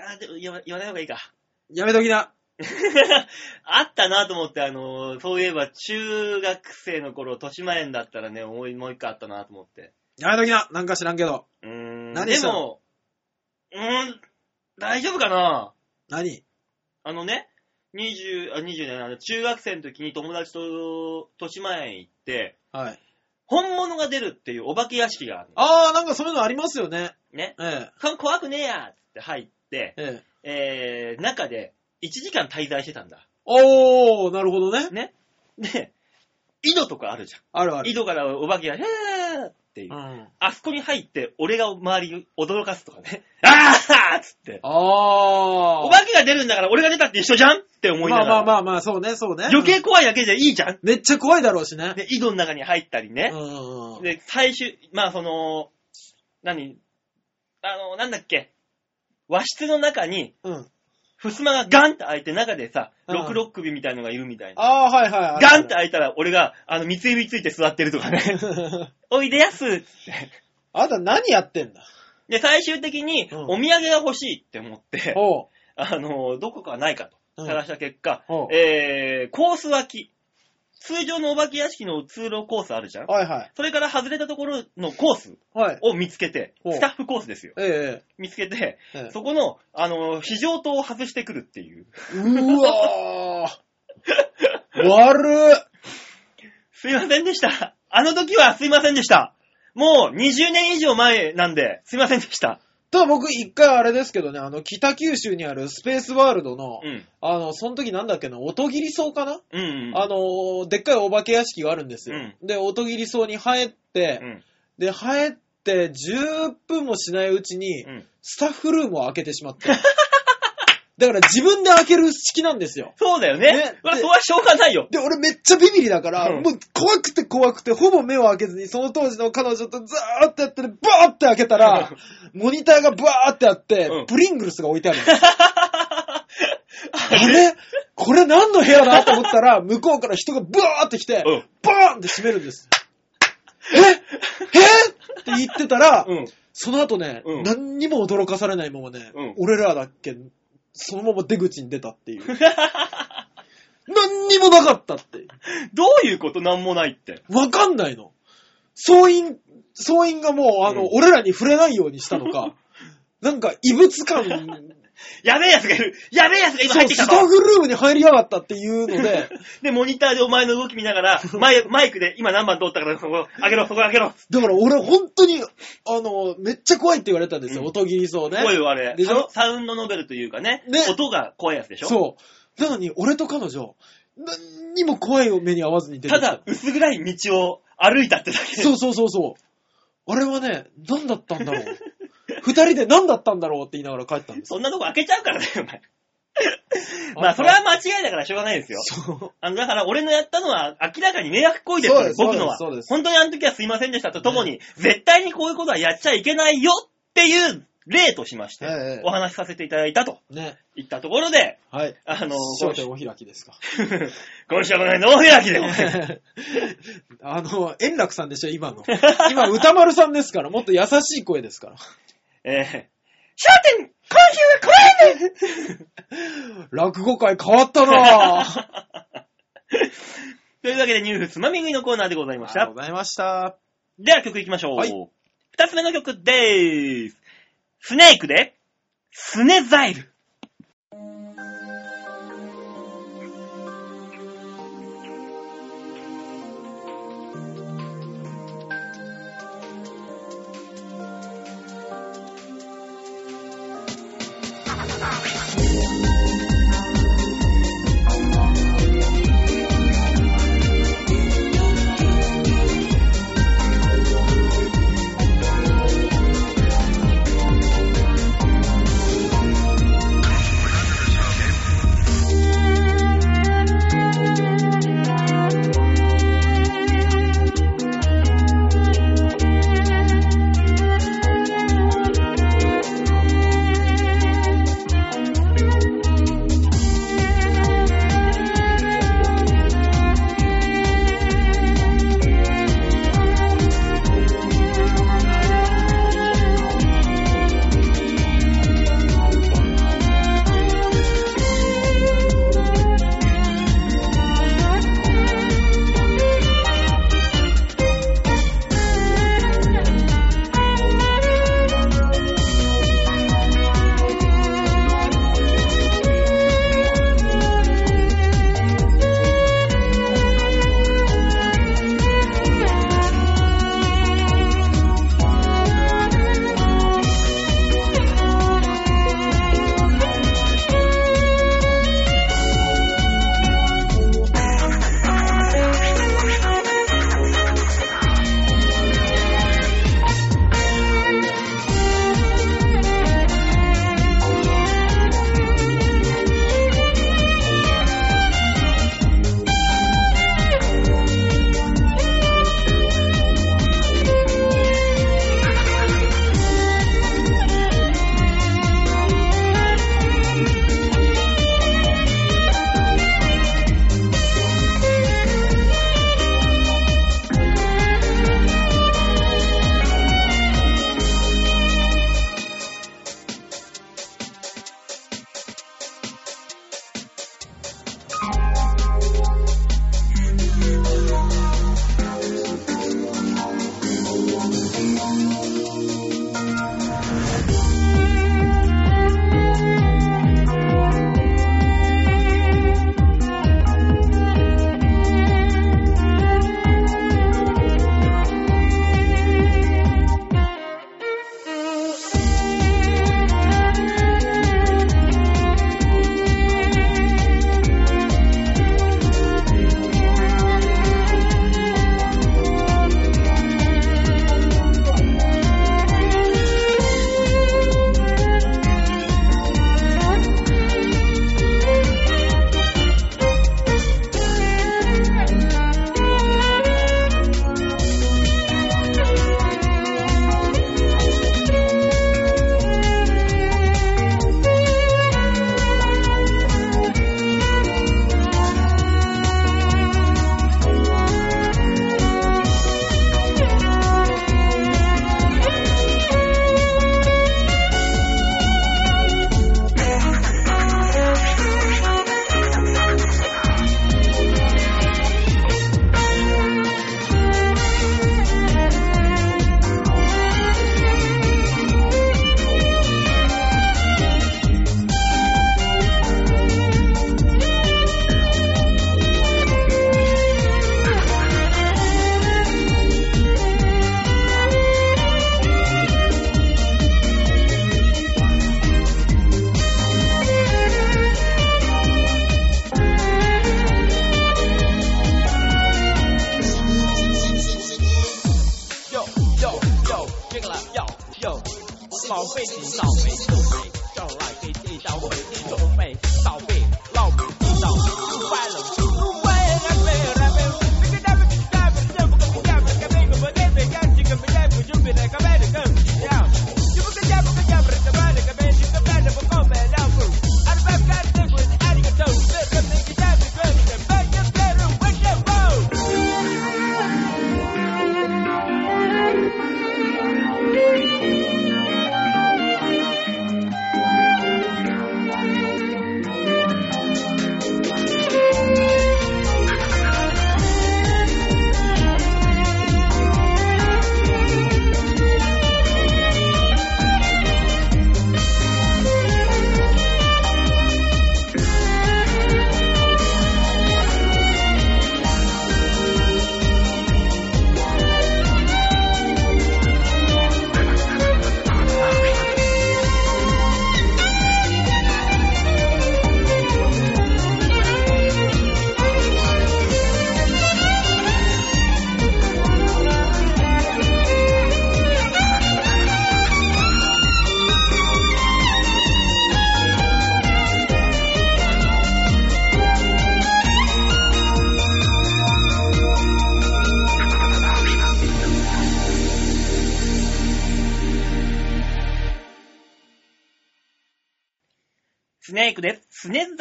あ、でも言わ言わない方がいいか。やめときな。あったなと思って、あのーそういえば中学生の頃、豊島園だったらね、もうもう一回あったなと思って。やめときな。なんか知らんけど。うーん。何したも、うーん、大丈夫かな？何？あのね、20、あ、20年、あの中学生の時に友達と豊島園行って、はい。本物が出るっていうお化け屋敷があるの。あー、なんかそういうのありますよね。ね。えこ怖くねえやっつって入ってえ。、ええ。えー、中で1時間滞在してたんだ。おー、なるほどね。ね。で、井戸とかあるじゃん。あるある。井戸からお化けが、へーっていうう。ん。あそこに入って、俺が周り驚かすとかね。あーっつって。あー。お化けが出るんだから俺が出たって一緒じゃん？って思いなまあがら。まあまあまあ、そうね、そうね。余計怖いだけじゃいいじゃん。めっちゃ怖いだろうしね。で、井戸の中に入ったりねう。んうんうん。で、最終、まあその、何？あの、なんだっけ？和室の中に、うん。襖がガンって開いて中でさ、うん六六首みたいのがいるみたいな。あー、はいはい。ガンって開いたら俺が、あの、三つ指ついて座ってるとかね。おいでやすって。あなた何やってんだ？で、最終的に、うんお土産が欲しいって思って、おう。あの、どこかないかとうん探した結果、おうえー、コース脇。通常のお化け屋敷の通路コースあるじゃん？はいはい。それから外れたところのコースはい。を見つけて、スタッフコースですよ。え見つけて、えええ。そこの、あの、非常灯を外してくるっていう。うわー。悪っ。すいませんでした。あの時はすいませんでした。もう20年以上前なんで、すいませんでした。ただ僕一回あれですけどね、あの、北九州にあるスペースワールドの、うん。あの、その時なんだっけな、音切り層かな、うん、うん。あの、でっかいお化け屋敷があるんですよ。うんで、音切り層に入って、うん。で、入って10分もしないうちに、うん。スタッフルームを開けてしまって。だから自分で開ける式なんですよ。そうだよね。ねまあ、でそれはしょうがないよ。で、俺めっちゃビビリだから、うんもう怖くて怖くて、ほぼ目を開けずに、その当時の彼女とザーってやってる、バーって開けたら、モニターがバーってあって、うんプリングルスが置いてあるの。あれ？これ何の部屋だと思ったら、向こうから人がバーって来て、うんバーンって閉めるんです。え？え？って言ってたら、うん。その後ね、うん何にも驚かされないままね、うん俺らだっけ、そのまま出口に出たっていう。何にもなかったって。どういうこと？なんもないって。わかんないの。総員、総員がもう、あの、うん俺らに触れないようにしたのか、なんか異物感やべえやつがいるやべえやつが今入ってきたとスタッフルームに入りやがったっていうので、で、モニターでお前の動き見ながら、マイマイクで今何番通ったからそこ上げろ、そこ上げろ。だから俺本当に、あの、めっちゃ怖いって言われたんですよ、うん音切りそうね。声をあれでしょ？サウンドノベルというかね、ね音が怖いやつでしょ？そう。なのに、俺と彼女、何にも怖い目に合わずに出てきただ、薄暗い道を歩いたってだけで。そうそうそうそう。あれはね、何だったんだろう。二人で何だったんだろうって言いながら帰ったんですよ。そんなとこ開けちゃうからね、お前。まあ、それは間違いだからしょうがないですよ。そう。あの、だから俺のやったのは明らかに迷惑行為ですから、そうです僕のは。そうですそう本当にあの時はすいませんでしたとともに、絶対にこういうことはやっちゃいけないよっていう例としまして、ええお話しさせていただいたとね。いったところで、はい。あの、焦点お開きですか。今週はこの辺の大開きでございます。あの、円楽さんでしょ、今の。今、歌丸さんですから、もっと優しい声ですから。えー、焦点今週はこれ落語会変わったなぁ。というわけでニュースつまみ食いのコーナーでございましたありがとう。ございました。では曲いきましょう。はい二つ目の曲でーす。スネークで、スネザイル。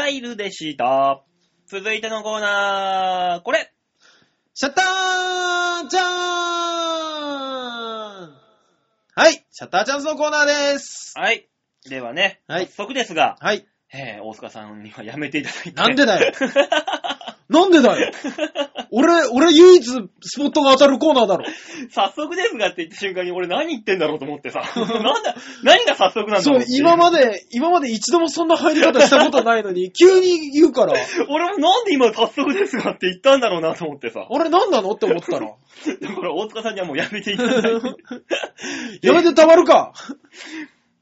スネザイルでした。続いてのコーナー、これシャッターチャンはい、シャッターチャンスのコーナーです。はい。ではね、はい早速ですが、はい。えー、大塚さんにはやめていただいて。なんでだよ。なんでだよ。俺、俺唯一スポットが当たるコーナーだろ。早速ですがって言った瞬間に俺何言ってんだろうと思ってさ。なんだ、何が早速なんだそうろうっ、て今まで、今まで一度もそんな入り方したことないのに、急に言うから、俺もなんで今早速ですがって言ったんだろうなと思ってさ。あれ何なのって思ったら。だから大塚さんにはもうやめていただいて。やめてたまるか。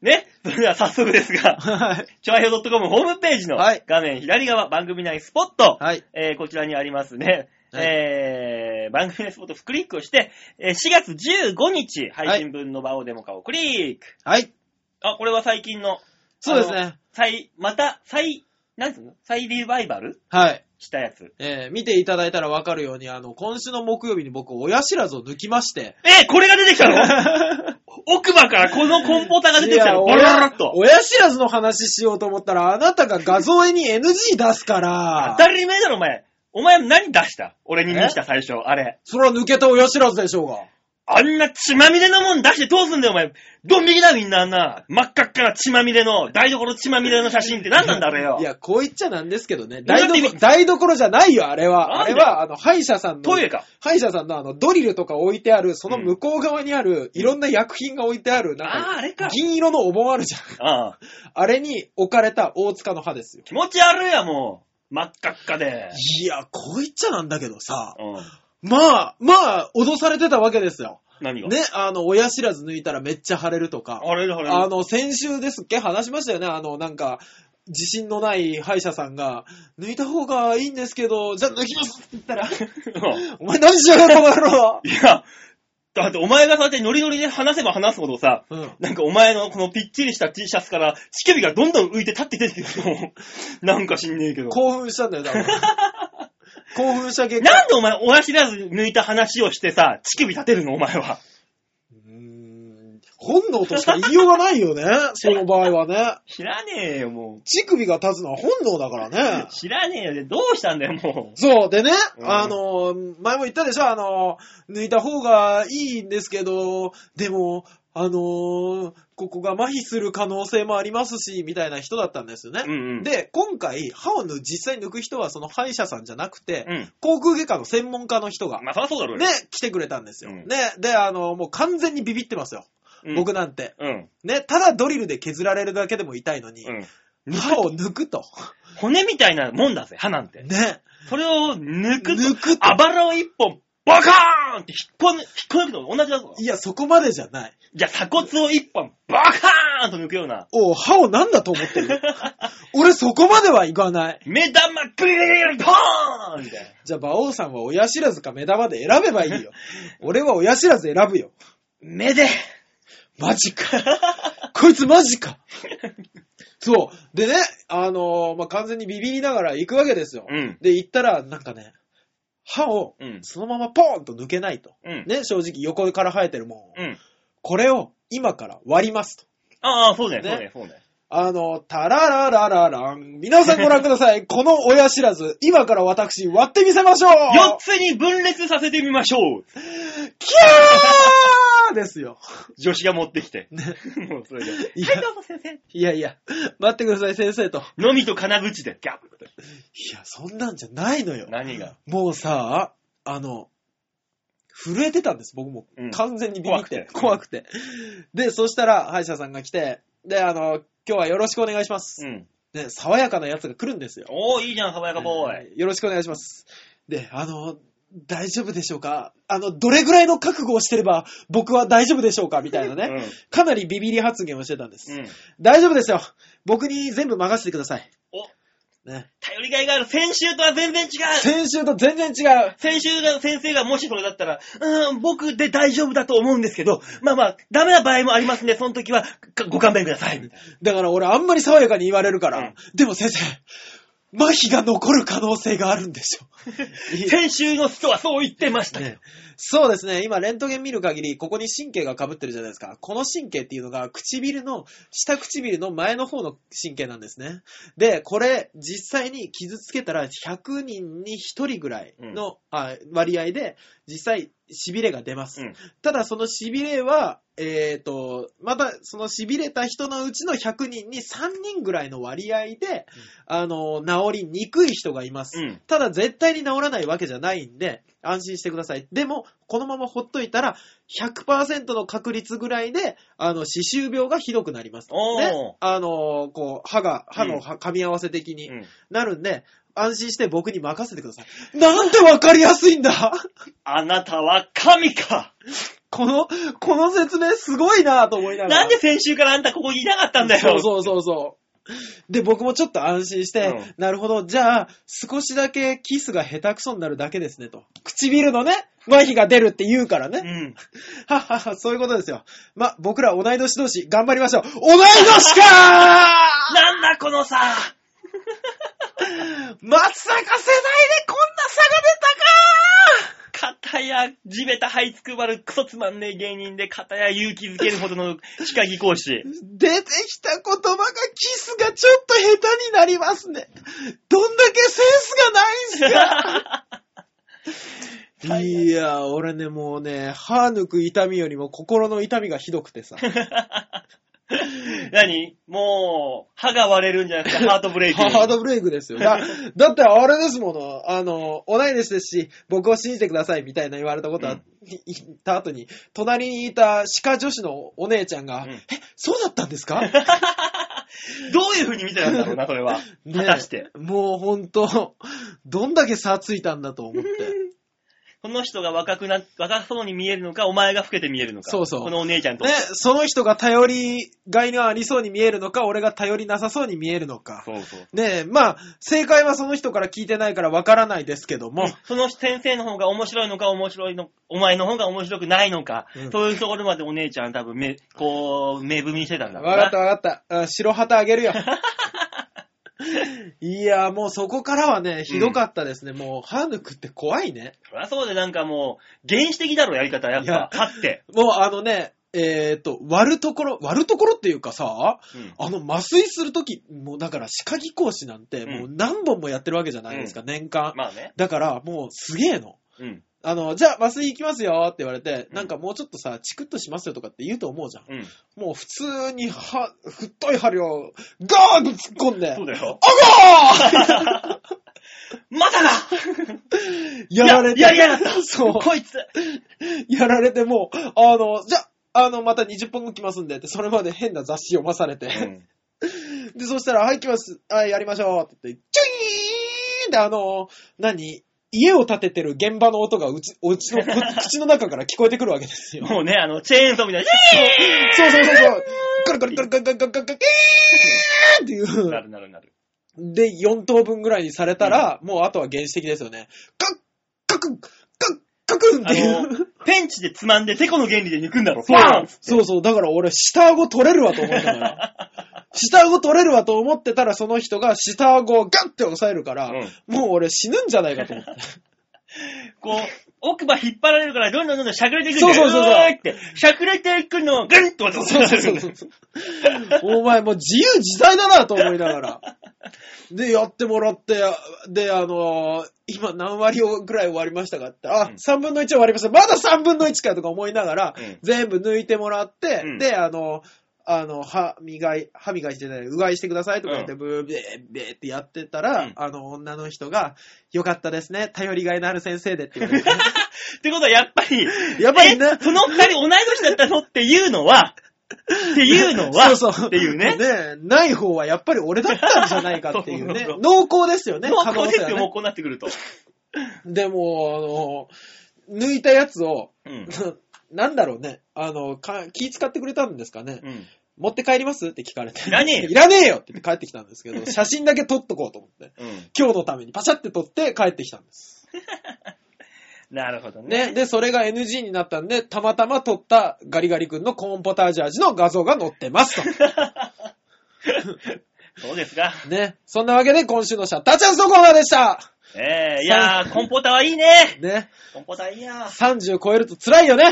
ね。それでは早速ですが、はい。チョアヘオ .com ホームページのはい画面左側、番組内スポット、はい。えーこちらにありますね、はいえー、番組内スポットをクリックをして、えー4月15日配信分の場をデモ化をクリック。はい。あ、これは最近のそうですね。再、また、再、なんつうの？再リバイバル？はい。したやつ。えー見ていただいたらわかるように、あの、今週の木曜日に僕、親知らずを抜きまして、えーこれが出てきたの？奥歯からこのコンポタが出てきたのボロロロっと。親知らずの話しようと思ったら、あなたが画像絵に NG 出すから当、たり前だろ、お前。お前何出した？俺に見した最初、あれ。それは抜けた親知らずでしょうが。あんな血まみれのもん出してどうすんだよ、お前。ドン引きだ、みんなあんな。真っ赤っかな血まみれの、台所血まみれの写真って何なんだ、あれよ。いや、こう言っちゃなんですけどね。台所、台所じゃないよ、あれは。あれは、あの、歯医者さんの、トイレか。歯医者さんのあの、ドリルとか置いてある、その向こう側にある、いろんな薬品が置いてある、なんか、ああ、あれか。銀色のお盆あるじゃん。ああ。あれに置かれた大塚の歯ですよ。気持ち悪いや、もう。真っ赤っかで。いや、こう言っちゃなんだけどさ、うん。まあ、まあ、脅されてたわけですよ。何が？ね、あの、親知らず抜いたらめっちゃ腫れるとか。あれだ、あれあの、先週ですっけ？話しましたよね？あの、なんか、自信のない歯医者さんが、抜いた方がいいんですけど、じゃあ抜きますって言ったら、う んお前何しやがるこの野郎いや、だってお前がそうやってノリノリで話せば話すほどさ、うん。なんかお前のこのぴっちりした T シャツから乳首がどんどん浮いて立って出てくるの。なんか知んねえけど。興奮したんだよ、多分。興奮した結果。なんでお前親知らず抜いた話をしてさ、乳首立てるの？お前は。うーん本能としか言いようがないよね。その場合はね。知らねえよ、も乳首が立つのは本能だからねう。。知らねえよ。で、どうしたんだよ、もそう、でね、うんあの、前も言ったでしょ、あの、抜いた方がいいんですけど、でも、あの、ここが麻痺する可能性もありますし、みたいな人だったんですよね。う。うんうん。、で、今回、歯を抜実際抜く人はその歯医者さんじゃなくて、うん。口腔外科の専門家の人が、まあ、そそうだろうよ。ね、来てくれたんですよ。うんね、で、あの、もう完全にビビってますよ。うん僕なんて。うん。ね、ただドリルで削られるだけでも痛いのに、うん。歯を抜くと。骨みたいなもんだぜ、歯なんて。ね。それを抜くと、抜くとあばらを一本、バカーンって引っこ抜、引っこ抜くのと同じだぞ。いや、そこまでじゃない。じゃあ鎖骨を一本、バカーンと抜くような。おう歯を何だと思ってる 俺そこまではいかない。目玉グリグリグリポーンみたいな。じゃあ、馬王さんは親知らずか目玉で選べばいいよ。俺は親知らず選ぶよ。目で、マジか。こいつマジか。そう。でね、あのーまあ、完全にビビりながら行くわけですよ。うん。で、行ったら、なんかね、歯をうん。そのままポーンと抜けないと。うん。ね、正直横から生えてるもん。うん。これを今から割りますと。ああ、そうね、ねそうね、そうね。あの、タラララララン。皆さんご覧ください。この親知らず、今から私割ってみせましょう4つに分裂させてみましょうキャーですよ。女子が持ってきて。ねもうそれで。いやはい、どうぞ先生。いやいや、待ってください先生と。のみと金口で、ギャッて。いや、そんなんじゃないのよ。何が？もうさ、あの、震えてたんです、僕もうん。完全にビビって。怖怖くて。で、そしたら、歯医者さんが来て、で、あの、今日はよろしくお願いします。うん。ね、爽やかなやつが来るんですよ。おー、いいじゃん、爽やかボーイ。えーよろしくお願いします。で、あの、大丈夫でしょうか？あの、どれぐらいの覚悟をしてれば僕は大丈夫でしょうか？みたいなね。かなりビビり発言をしてたんです。うん。うん。大丈夫ですよ。僕に全部任せてください。お、ね。頼りがいがある。先週とは全然違う。先週と全然違う。先週が、先生がもしそれだったら、うーん、僕で大丈夫だと思うんですけど、まあまあ、ダメな場合もありますんで、その時はかご勘弁ください。みたいだから俺あんまり爽やかに言われるから。うんでも先生、麻痺が残る可能性があるんですよ。な 先週の人はそう言ってましたけど。ねそうですね。今、レントゲン見る限り、ここに神経が被ってるじゃないですか。この神経っていうのが、唇の、下唇の前の方の神経なんですね。で、これ、実際に傷つけたら、100人に1人ぐらいの、あ割合で、実際、痺れが出ます。うんただ、その痺れは、えっ、と、また、その痺れた人のうちの100人に3人ぐらいの割合で、あの、治りにくい人がいます。うん。ただ絶対に治らないわけじゃないんで、安心してください。でも、このままほっといたら、100%の確率ぐらいで、あの、歯周病がひどくなります。ね。あの、こう、歯が、歯うんのは噛み合わせ的にうんなるんで、安心して僕に任せてください。なんてわかりやすいんだ？あなたは神かこの、この説明すごいなと思いながら。なんで先週からあんたここにいなかったんだよそうそうそうそう。で、僕もちょっと安心して、うんなるほど、じゃあ、少しだけキスが下手くそになるだけですねと。唇のね、麻痺が出るって言うからね。うん。はっはっは、そういうことですよ。ま、僕ら同い年同士頑張りましょう。同い年か なんだこのさーまさか世代でこんな差が片や地べた這いつくばるクソつまんねえ芸人で片や勇気づけるほどの歯科技講師。出たか出てきた言葉がキスがちょっと下手になりますね。どんだけセンスがないんすかいや、俺ね、もうね、歯抜く痛みよりも心の痛みがひどくてさ。何？もう、歯が割れるんじゃなくてハートブレイク。ハードブレイクですよ。だだってあれですもの、あの、同い年ですし、僕を信じてくださいみたいな言われたことは、うんい言った後に、隣にいた歯科女子のお姉ちゃんが、うんえ、そうだったんですか？どういう風に見てたんだろうな、それは。果たして。もうほんと、どんだけ差ついたんだと思って。この人が若くな、若そうに見えるのか、お前が老けて見えるのか。そうそうこのお姉ちゃんと。ね、その人が頼りがいがありそうに見えるのか、俺が頼りなさそうに見えるのか。そうそう。ねえ、まあ、正解はその人から聞いてないからわからないですけども、その先生の方が面白いのか、面白いの、お前の方が面白くないのか、うんそういうところまでお姉ちゃん多分め、こう、目踏みしてたんだろうな。わかったわかった。あ白旗あげるよ。いや、もうそこからはね、ひどかったですね。もう、歯抜くって怖いね。そりゃそうでなんかもう、原始的だろ、やり方、やっいやぱ。歯って。もうあのね、えっ、と、割るところ、割るところっていうかさ、うん。あの麻酔するとき、もうだから歯科技講師なんて、うんもう何本もやってるわけじゃないですか、年間。まあね。だから、もうすげえの。うん。あの、じゃあ麻酔行きますよって言われて、うんなんかもうちょっとさ、チクッとしますよとかって言うと思うじゃん。うん。もう普通には、太い針をガーンと突っ込んで、そうだよ。あがーまさか やられて、や、やりやがったそう。こいつやられてもう、あの、じゃあ、あの、また20分後来ますんでって、それまで変な雑誌読まされて、うん。で、そしたら、はい、来ます。はい、やりましょうって言って、チュイーンってあの、何？家を建ててる現場の音がうち、うちのこ 口の中から聞こえてくるわけですよ。もうね、あの、チェーンソーみたいな、そうそうそうそう。ガラガラガラガラガラガラガラガラっていなう。るなるなる。で、4等分ぐらいにされたら、もうあとは原始的ですよね。カッカクカッカクンっあていう。の、ペンチでつまんで、テコの原理で抜くんだろ。そうそうそう。だから俺、下顎取れるわと思ったから。下顎取れるわと思ってたら、その人が下顎をガッて押さえるから、うんもう俺死ぬんじゃないかと思って。こう、奥歯引っ張られるから、どんどんどんどんしゃくれていくんだよ。そうそうそうそうーって、しゃくれていくのをグンとそうそうそうそう。お前もう自由自在だなと思いながら。で、やってもらって、で、あのー今何割ぐらい終わりましたかって、あ、うん3分の1終わりました。まだ3分の1かとか思いながら、うん全部抜いてもらって、うんで、あのあの、歯磨い、歯磨いしてない、うがいしてくださいとか言って、うブーベーベーってやってたら、うんあの、女の人が、よかったですね、頼りがいのある先生でって言われて。ってことは、やっぱり、やっぱりねえその二人同い年だったのっていうのは、っていうのは、そうそう。っていうね。ねない方はやっぱり俺だったんじゃないかっていうねそうそう。濃厚ですよね、濃可能厚ですよ、もう。こうなってくると。でも、あの、抜いたやつを、うん。なんだろうね、あの、か気使ってくれたんですかね。うん。持って帰ります？って聞かれて。いらねえよ いらねえよって言って帰ってきたんですけど、写真だけ撮っとこうと思って。うん。今日のためにパシャって撮って帰ってきたんです。なるほどね。ね。で、それが NG になったんで、たまたま撮ったガリガリ君のコーンポタージュ味の画像が載ってますと。そうですか。ね。そんなわけで今週のシャッターチャンスのコーナーでした。ええいやー、コンポーターはいいね。ね。コンポーターいいや。30超えると辛いよね。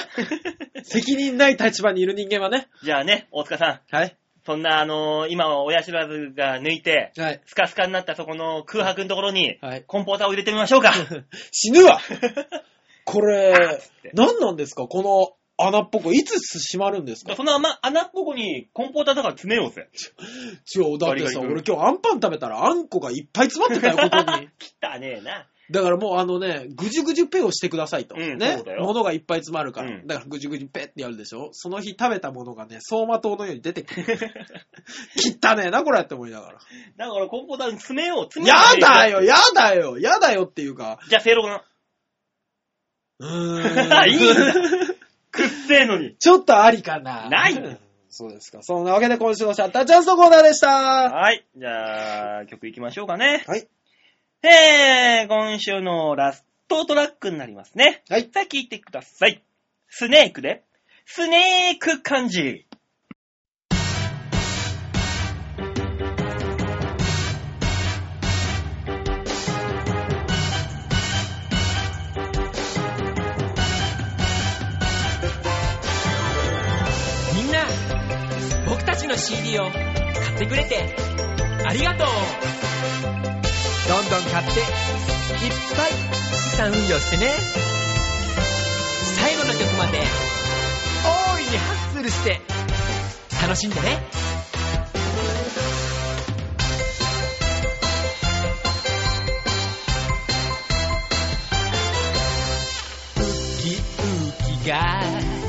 責任ない立場にいる人間はね。じゃあね、大塚さん。はい。そんな、あのー今は親知らずが抜いて、はい。スカスカになったそこの空白のところに、はい。コンポーターを入れてみましょうか。死ぬわ こあれ何なんですか？この穴っぽこ。いつ閉まるんですか？その穴穴っぽこにコンポーターだから詰めようぜ。違う、だってさ、ガリガリ君俺今日アンパン食べたらあんこがいっぱい詰まってたよ、ここに。汚ねえな。だからもうあのね、ぐじゅぐじゅペをしてくださいと。うんねそうだ。よ物がいっぱい詰まるから。うんだからぐじゅぐじゅペってやるでしょその日食べたものがね、走馬灯のように出てくる。汚ねえな、これって思いながら。だからコンポーターに詰めよう。詰めようやだよ、やだよ、やだよっていうか。じゃあ、せいろがうーん。いいんだせえのに。ちょっとありかな。ないうん そうですか。そんなわけで今週のシャッターチャンスのコーナーでした。はい。じゃあ、曲いきましょうかね。はい。えー、今週のラストトラックになりますね。はい。さあ聞いてください。スネークで、スネーク漢字。僕たちの CD を買ってくれてありがとう。どんどん買っていっぱい資産運用してね。最後の曲まで大いにハッスルして楽しんでね。ウキウキが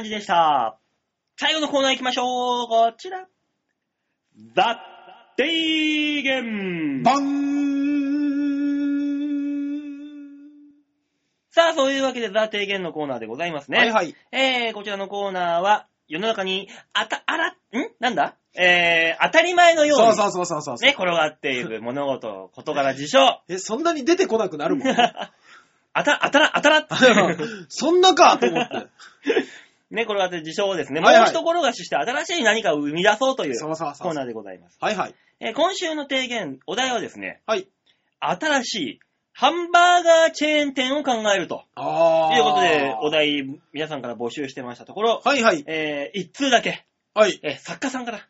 感じでした。最後のコーナー行きましょう。こちら。ザ・提言バンさあ、そういうわけでザ・提言のコーナーでございますね。はいはい。えー、こちらのコーナーは、世の中に、あた、あら、ん？なんだ？えー、当たり前のように、そうそうそうそうそう。ね、転がっている物事、事柄、事象。え、そんなに出てこなくなるもん。あた、あたら、あたら そんなかと思って。ね、転がってる事象をですね、はいはいもう一転がしして新しい何かを生み出そうというそうそうそうコーナーでございます。はいはい。えー今週の提言、お題はですね、はい。新しいハンバーガーチェーン店を考えるとあー。いうことで、お題、皆さんから募集してましたところ、はいはい。えー一通だけ、はい。えー作家さんから、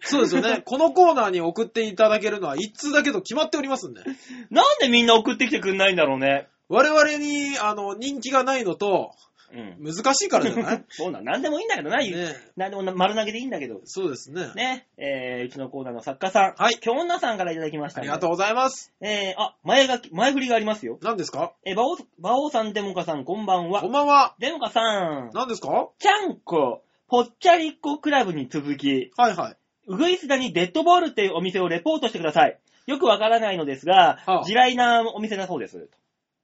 そうですよね。このコーナーに送っていただけるのは一通だけと決まっておりますんで。なんでみんな送ってきてくんないんだろうね。我々に、あの、人気がないのと、うん。難しいからじゃない？そうなん、なんでもいいんだけどな、ねなんでもな丸投げでいいんだけど。そうですね。ね、えー、うちのコーナーの作家さん、はい京女さんからいただきましたありがとうございます。えー、あ、前がき、前振りがありますよ。何ですか？えー、馬王、馬王さん、デモカさん、こんばんはこん。ばんは。デモカさん、何ですか？ちゃんこ、ぽっちゃりっこクラブに続き、はいはい。うぐいすだにデッドボールっていうお店をレポートしてください。よくわからないのですが、はあ地雷なお店だそうです。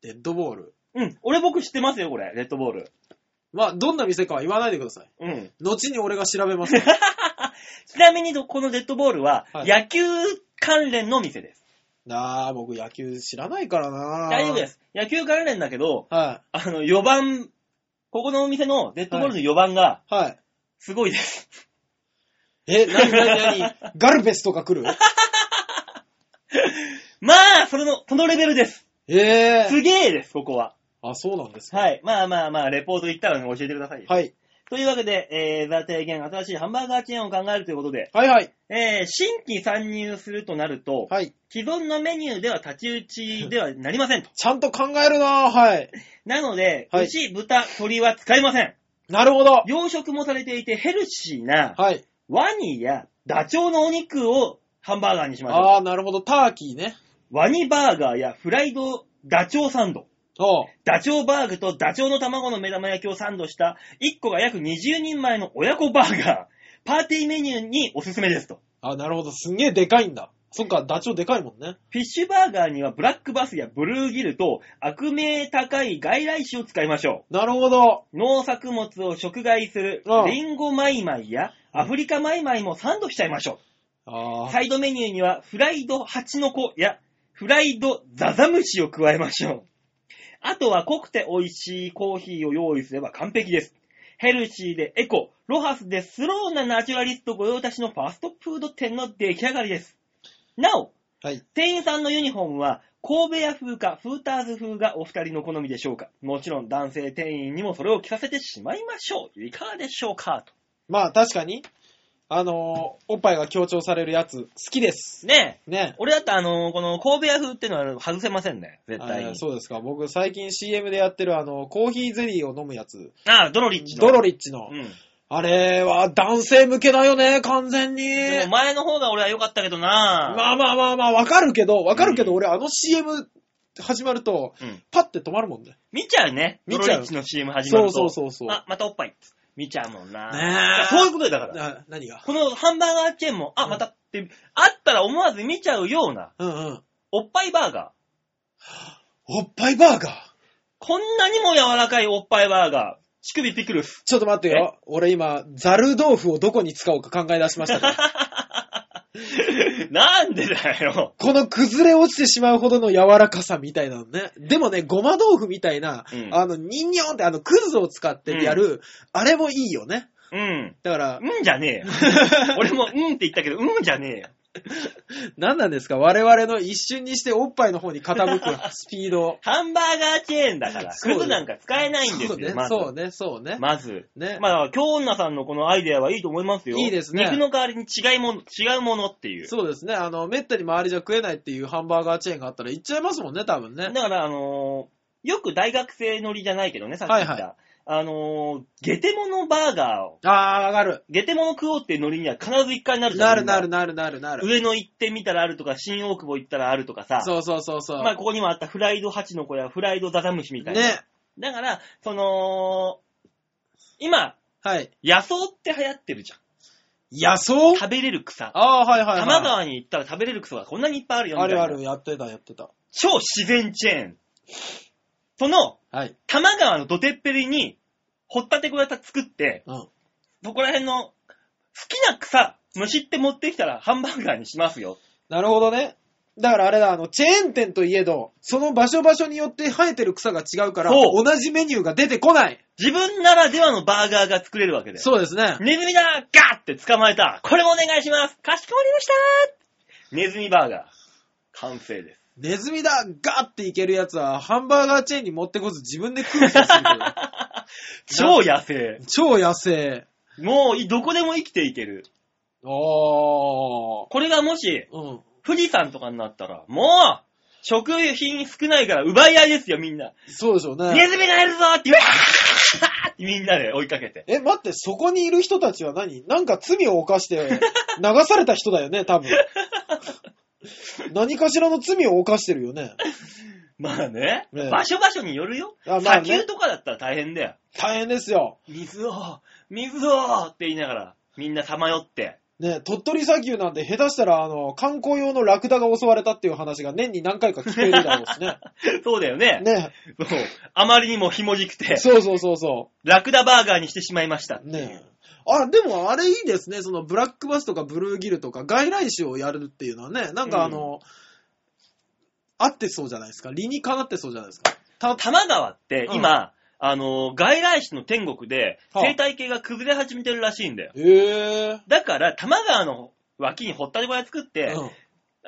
デッドボール。うん。俺僕知ってますよ、これ。デッドボール。まあ、どんな店かは言わないでください。うん。後に俺が調べます。ちなみに、このデッドボールは、はい野球関連の店です。なあ、僕野球知らないからな。大丈夫ですす。野球関連だけど、はあの、4番、ここのお店のデッドボールの4番が、い。はい。すごいです。え、なになになにガルベスとか来る？まあ、それの、そのレベルです。ええすげえです、ここは。あ、そうなんですか。はい。まあまあまあ、レポート行ったら、ね、教えてくださいよ。はい。というわけで、えー、ザ提言、新しいハンバーガーチェーンを考えるということで、はいはい。えー、新規参入するとなると、はい。既存のメニューでは太刀打ちではなりませんと。ちゃんと考えるなはい。なので、はい牛、豚、鶏は使いません。なるほど。養殖もされていてヘルシーなはい。ワニやダチョウのお肉をハンバーガーにしましょう。ああ、なるほど。ターキーね。ワニバーガーやフライドダチョウサンド。おうダチョウバーグとダチョウの卵の目玉焼きをサンドした1個が約20人前の親子バーガー。パーティーメニューにおすすめですと。あなるほど。すんげえでかいんだ。そっか、ダチョウでかいもんね。フィッシュバーガーにはブラックバスやブルーギルと悪名高い外来種を使いましょなるほど。う。農作物を食害するうんリンゴマイマイやアフリカマイマイもサンドしちゃいましょう。ああ。サイドメニューにはフライドハチノコやフライドザザムシを加えましょう。あとは濃くて美味しいコーヒーを用意すれば完璧です。ヘルシーでエコ、ロハスでスローなナチュラリスト御用達のファストフード店の出来上がりです。なお、はい。店員さんのユニフォームは神戸屋風かフーターズ風がお二人の好みでしょうかもちろん男性店員にもそれを聞かせてしまいましょう。いかがでしょうかと。まあ、確かに、あのーおっぱいが強調されるやつ、好きです。ねえ。ね。俺だってあのーこの神戸屋風っていうのは外せませんね。絶対あに。そうですか。僕、最近 CM でやってる、あの、コーヒーゼリーを飲むやつ。ああ、ドロリッチの。ドロリッチの。うん。あれは男性向けだよね、完全に。でも前の方が俺は良かったけどなまあまあまあまあ、わかるけど、わかるけど、うん俺あの CM 始まると、うん。パッて止まるもんね。見ちゃうね。見ちゃうドロリッチの CM 始まると。そうそうそうそう。あ、またおっぱい。見ちゃうもんな。ねえそういうことよだから。な何が？このハンバーガーチェーンも、あ、うんまたって、あったら思わず見ちゃうような、うんうん。おっぱいバーガー。おっぱいバーガー？こんなにも柔らかいおっぱいバーガー。乳首ピクルス。ちょっと待ってよ。俺今、ザル豆腐をどこに使おうか考え出しましたから。なんでだよ。この崩れ落ちてしまうほどの柔らかさみたいなのね。でもね、ごま豆腐みたいな、うんあの、ニンニョンってあの、クズを使ってやる、あれもいいよね。うん。だから、うんじゃねえよ。俺もうんって言ったけど、うんじゃねえよ。何なんですか？我々の一瞬にしておっぱいの方に傾くスピード。ハンバーガーチェーンだから、クズなんか使えないんですよ、ねま、ず。そうね、そうね。まず。ね。まあ、京女さんのこのアイデアはいいと思いますよ。いいですね肉の代わりに違いもの、違うものっていう。そうですね。あの、めったに周りじゃ食えないっていうハンバーガーチェーンがあったら行っちゃいますもんね、多分ね。だから、あのーよく大学生乗りじゃないけどね、さっき言った。はいはあのーゲテモノバーガーを、あー、わかる。ゲテモノ食おうっていう乗りには必ず一回なるじゃんなるなるなるなるなる。上野行ってみたらあるとか、新大久保行ったらあるとかさ。そうそうそうそう。まあ、ここにもあったフライドハチノコやフライドザザムシみたいな。ね。だから、その、今、はい。野草って流行ってるじゃん。野草？食べれる草。ああ、はいはいはい。多摩川に行ったら食べれる草がこんなにいっぱいあるよみたいな。あるある、やってた、やってた。超自然チェーン。その、はい。多摩川の土手っぺりに、掘ったて小屋作って、うん。そこら辺の好きな草、虫って持ってきたらハンバーガーにしますよ。なるほどね。だからあれだ、あの、チェーン店といえど、その場所場所によって生えてる草が違うから、同じメニューが出てこない。自分ならではのバーガーが作れるわけで。そうですね。ネズミだガッって捕まえたこれもお願いしますかしこまりましたネズミバーガー。完成です。ネズミだガーっていけるやつは、ハンバーガーチェーンに持ってこず自分で食う気がするけど。超野生。超野生。もうい、どこでも生きていける。おー。これがもし、うん。富士山とかになったら、もう、食品少ないから奪い合いですよ、みんな。そうでしょうね。ネズミがいるぞって、うわーってみんなで追いかけて。え、待って、そこにいる人たちは何？なんか罪を犯して流された人だよね、多分。何かしらの罪を犯してるよね。まあね、ね場所場所によるよ。あまあね砂丘とかだったら大変だよ。大変ですよ。水を、水をって言いながら、みんなさまよって。ね、鳥取砂丘なんて下手したら、あの、観光用のラクダが襲われたっていう話が年に何回か聞けるだろうしね。そうだよね。ね。そう。あまりにもひもじくて、そうそうそうそラクダバーガーにしてしまいました。う。ね。あ、でもあれいいですね。そのブラックバスとかブルーギルとか外来種をやるっていうのはね。なんかあの、合ってそうじゃないですか。理にかなってそうじゃないですか。た、多摩川って今、あの、外来種の天国ではあ生態系が崩れ始めてるらしいんだよ。へぇだから、多摩川の脇に掘ったて小屋作って、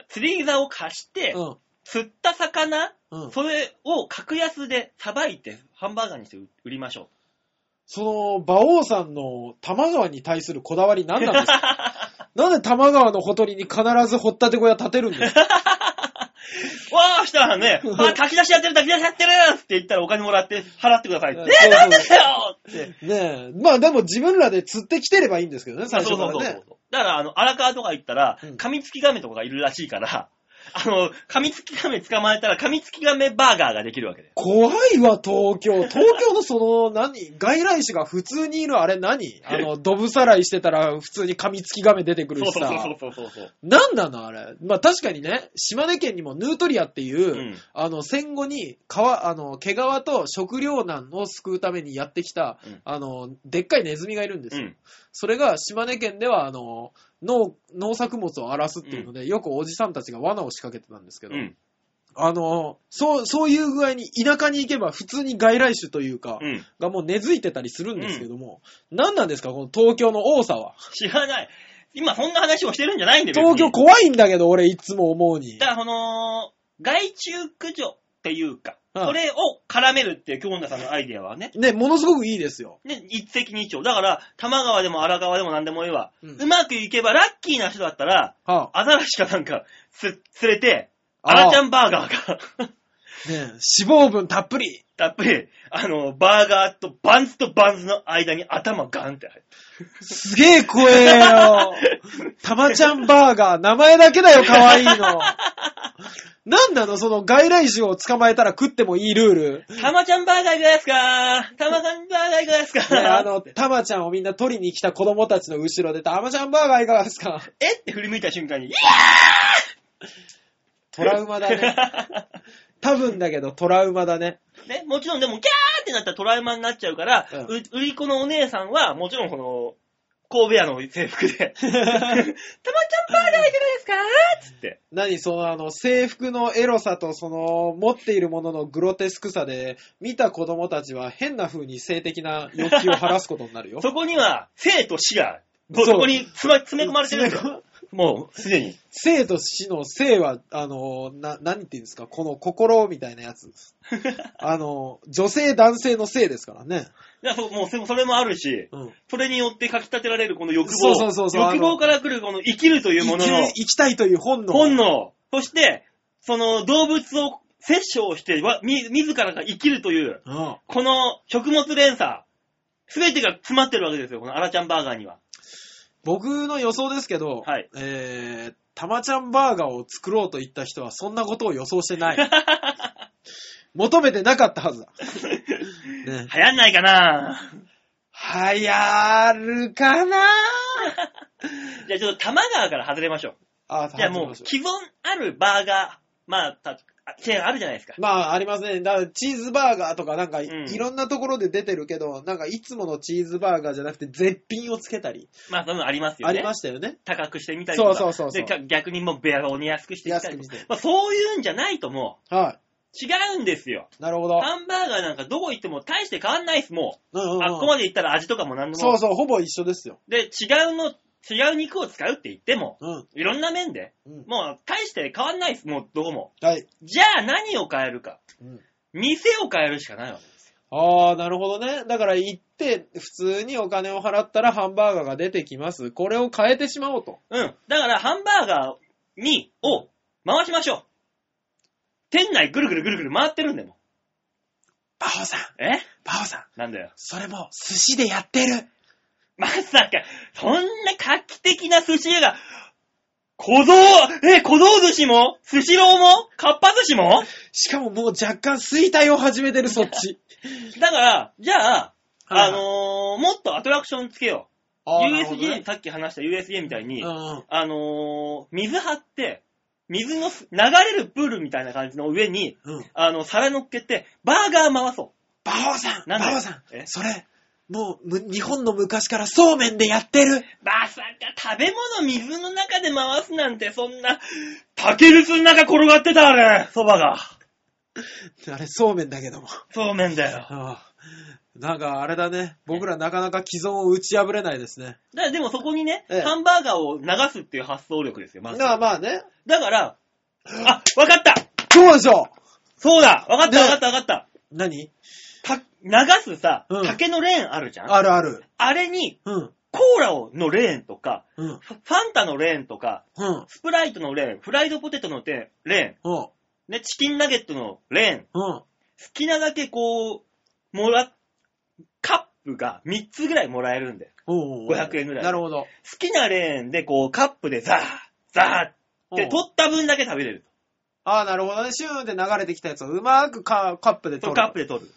釣り竿を貸して、うん。釣った魚、うん。うん。それを格安でさばいてハンバーガーにして売りましょその、馬王さんの多摩川に対するこだわり何なんですか？なんで多摩川のほとりに必ず掘ったて小屋建てるんですか？う。わーしたらね、あ、炊き出しやってる、炊き出しやってるって言ったらお金もらって払ってくださいって。うんえー、なんでだよって。ねえ。まあでも自分らで釣ってきてればいいんですけどね、最そうそうそう初からね。そう。だから、あの、荒川とか行ったらうん、カミツキガメとかがいるらしいから、あの、カミツキガメ捕まえたら、カミツキガメバーガーができるわけで。怖いわ、東京。東京のその、何？外来種が普通にいるあれ何？あの、ドブさらいしてたら普通に噛みつきガメ出てくるしさ。そうそうそうそうそうそう。何なのあれ？まあ確かにね、島根県にもヌートリアっていう、うんあの、戦後に川、あの、毛皮と食糧難を救うためにやってきた、うんあの、でっかいネズミがいるんですよ。うん。それが島根県では、あの、農、農作物を荒らすっていうので、よくおじさんたちが罠を仕掛けてたんですけど、うん。あの、そう、そういう具合に田舎に行けば普通に外来種というか、うん。がもう根付いてたりするんですけども、何なんですかこの東京の多さは？知らない。今そんな話をしてるんじゃないんで、別に東京怖いんだけど、俺いつも思うにだ。から、この、害虫駆除っていうか、うんそれを絡めるっていう京女さんのアイデアはね、ね、ものすごくいいですよ。ね、一石二鳥。だから、玉川でも荒川でも何でもいいわ。ううんまくいけば、ラッキーな人だったら、はあ、アザラシかなんか、つ、連れて、あアラちゃんバーガーが、ね、脂肪分たっぷり。たっぷり、あの、バーガーとバンズとバンズの間に頭ガンって入る。すげえ怖えよ。たまちゃんバーガー、名前だけだよ、可愛いの。なんなの？その外来種を捕まえたら食ってもいいルール。たまちゃんバーガーいかがですかたまちゃんバーガーいかがですか、ね、あの、たまちゃんをみんな取りに来た子供たちの後ろで、たまちゃんバーガーいかがですかえ？って振り向いた瞬間に、イトラウマだね。多分だけどトラウマだね。ね、もちろんでも、ギャーってなったらトラウマになっちゃうから、うんう売り子のお姉さんは、もちろんこの、神戸屋の制服で、たまちゃんバーガーいかがですかつって。何そのあの制服のエロさとその持っているもののグロテスクさで見た子供たちは変な風に性的な欲求を晴らすことになるよ。そこには、生と死が、そうそこに詰ま詰め込まれてるんだよ。もう、すでに。生と死の生は、あの、な、何って言うんですか？この心みたいなやつです。あの、女性男性の性ですからね。いや、そうもうそそれもあるし、うん。それによってかき立てられるこの欲望。そうそうそうそう欲望から来るこの生きるというものの生きる生きたいという本能。本能。そして、その動物を殺生してわ、み、自らが生きるという、うん。この食物連鎖、すべてが詰まってるわけですよ、このアラちゃんバーガーには。僕の予想ですけど、はいえー、たまちゃんバーガーを作ろうと言った人はそんなことを予想してない。求めてなかったはずだ。ね、流行んないかな流行るかな？じゃあちょっと玉川から外れましょう。あ、じゃあもう、既存あるバーガー、まあ、たチェーンあるじゃないですか。まあ、ありますね。だから、チーズバーガーとかなんかい、んいろんなところで出てるけど、なんか、いつものチーズバーガーじゃなくて、絶品をつけたり、まあ、そういうのありますよね。ありましたよね。高くしてみたりとか。そうそうそうそうでか逆にもうベアをに安くしてみたりとかまあ、そういうんじゃないともはう、違うんですよ。い。なるほど。ハンバーガーなんかどこ行っても大して変わんないっす、もう。うんうんうんあっこまで行ったら味とかも何でも。そうそう、ほぼ一緒ですよ。で、違うの、違う肉を使うって言っても、うん。いろんな面で、うん。もう大して変わんないっす、もうどこも。はい。じゃあ何を変えるか。うん店を変えるしかないわけですよ。ああ、なるほどね。だから行って、普通にお金を払ったらハンバーガーが出てきます。これを変えてしまおうと。うん。だから、ハンバーガーに、を回しましょう。店内ぐるぐるぐるぐる回ってるんだよ、もバオさん、う。え？バオさん、なんだよ。それも寿司でやってる。まさか、そんな画期的な寿司屋が、小僧、え、小僧寿司も寿司ローもかっぱ寿司も？しかももう若干衰退を始めてる、そっち。だから、じゃあ、はいあのー、もっとアトラクションつけよう。USJ、ねさっき話した USJ みたいに、うんうん。あのー、水張って、水のす流れるプールみたいな感じの上に、うん。あの、皿乗っけて、バーガー回そう。バオさん、バオさんえ、それ、もう、む日本の昔からそうめんでやってる。まさか食べ物水の中で回すなんてそんな、竹筒の中転がってたあれ、蕎麦が。あれ、そうめんだけども。そうめんだよ。だかああなんかあれだね。僕らなかなか既存を打ち破れないですね。らでもそこにね、ええハンバーガーを流すっていう発想力ですよ、まず。まあまあね。だから、あ、わかったそうでしょそうだわかったねわかったわかった。何？た、流すさ、うん竹のレーンあるじゃん？あるある。あれに、うん。コーラをのレーンとか、うん。フファンタのレーンとか、うん。スプライトのレーン、フライドポテトのレーン、うん。ね、チキンナゲットのレーン、うん。好きなだけこう、もら、カップが3つぐらいもらえるんで、おう500円ぐらいなるほど。好きなレーンでこう、カップでザー、ザーってうん取った分だけ食べれる。ああ、なるほどね。シューンって流れてきたやつをうまくカカップで取る。カップで取る。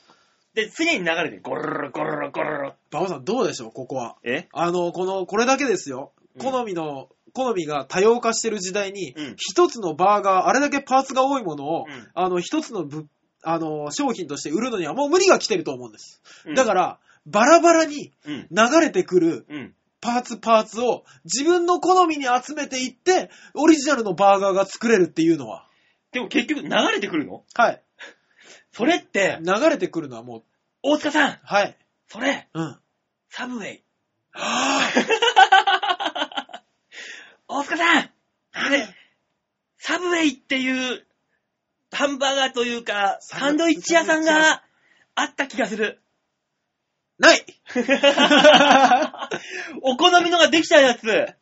で、常に流れてる、ゴロロロゴロロゴロロ。バオさんどうでしょう？ここは。え？あの、この、これだけですよ。うん好みの、好みが多様化してる時代にうん、一、つのバーガー、あれだけパーツが多いものを、うんあの、一つのぶ、あの、商品として売るのにはもう無理が来てると思うんです。うんだから、バラバラにうん。流れてくるうん。パーツパーツを自分の好みに集めていって、オリジナルのバーガーが作れるっていうのは。でも結局流れてくるの？はい。それって、流れてくるのはもう、大塚さん、はい。それ、うん。サブウェイ。は大塚さんあれ、サブウェイっていう、ハンバーガーというか、サンドイッチ屋さんがあった気がする。ない お好みのができたやつ。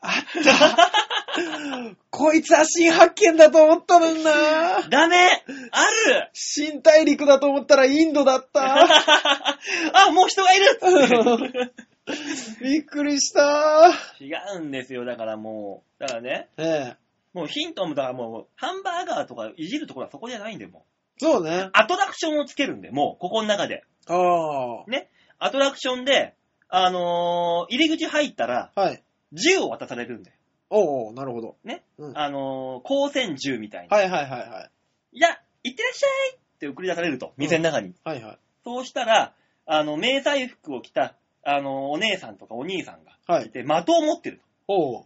あった こいつは新発見だと思ったのになダメある新大陸だと思ったらインドだった あ、もう人がいる びっくりした違うんですよ。だからもう、だからね、ええ。もうヒントも、だからもう、ハンバーガーとかいじるところはそこじゃないんで、もう。そうね。アトラクションをつけるんで、もう、ここの中で。ああ。ね。アトラクションで、あのー入り口入ったら、はい。銃を渡されるんで。おうおうなるほど。ね。うんあのー光線銃みたいな。はいはいはいはい。いや、行ってらっしゃいって送り出されると、店の中に。はいはい。そうしたら、あの、迷彩服を着た、あの、お姉さんとかお兄さんがはいい。て、的を持ってると。おう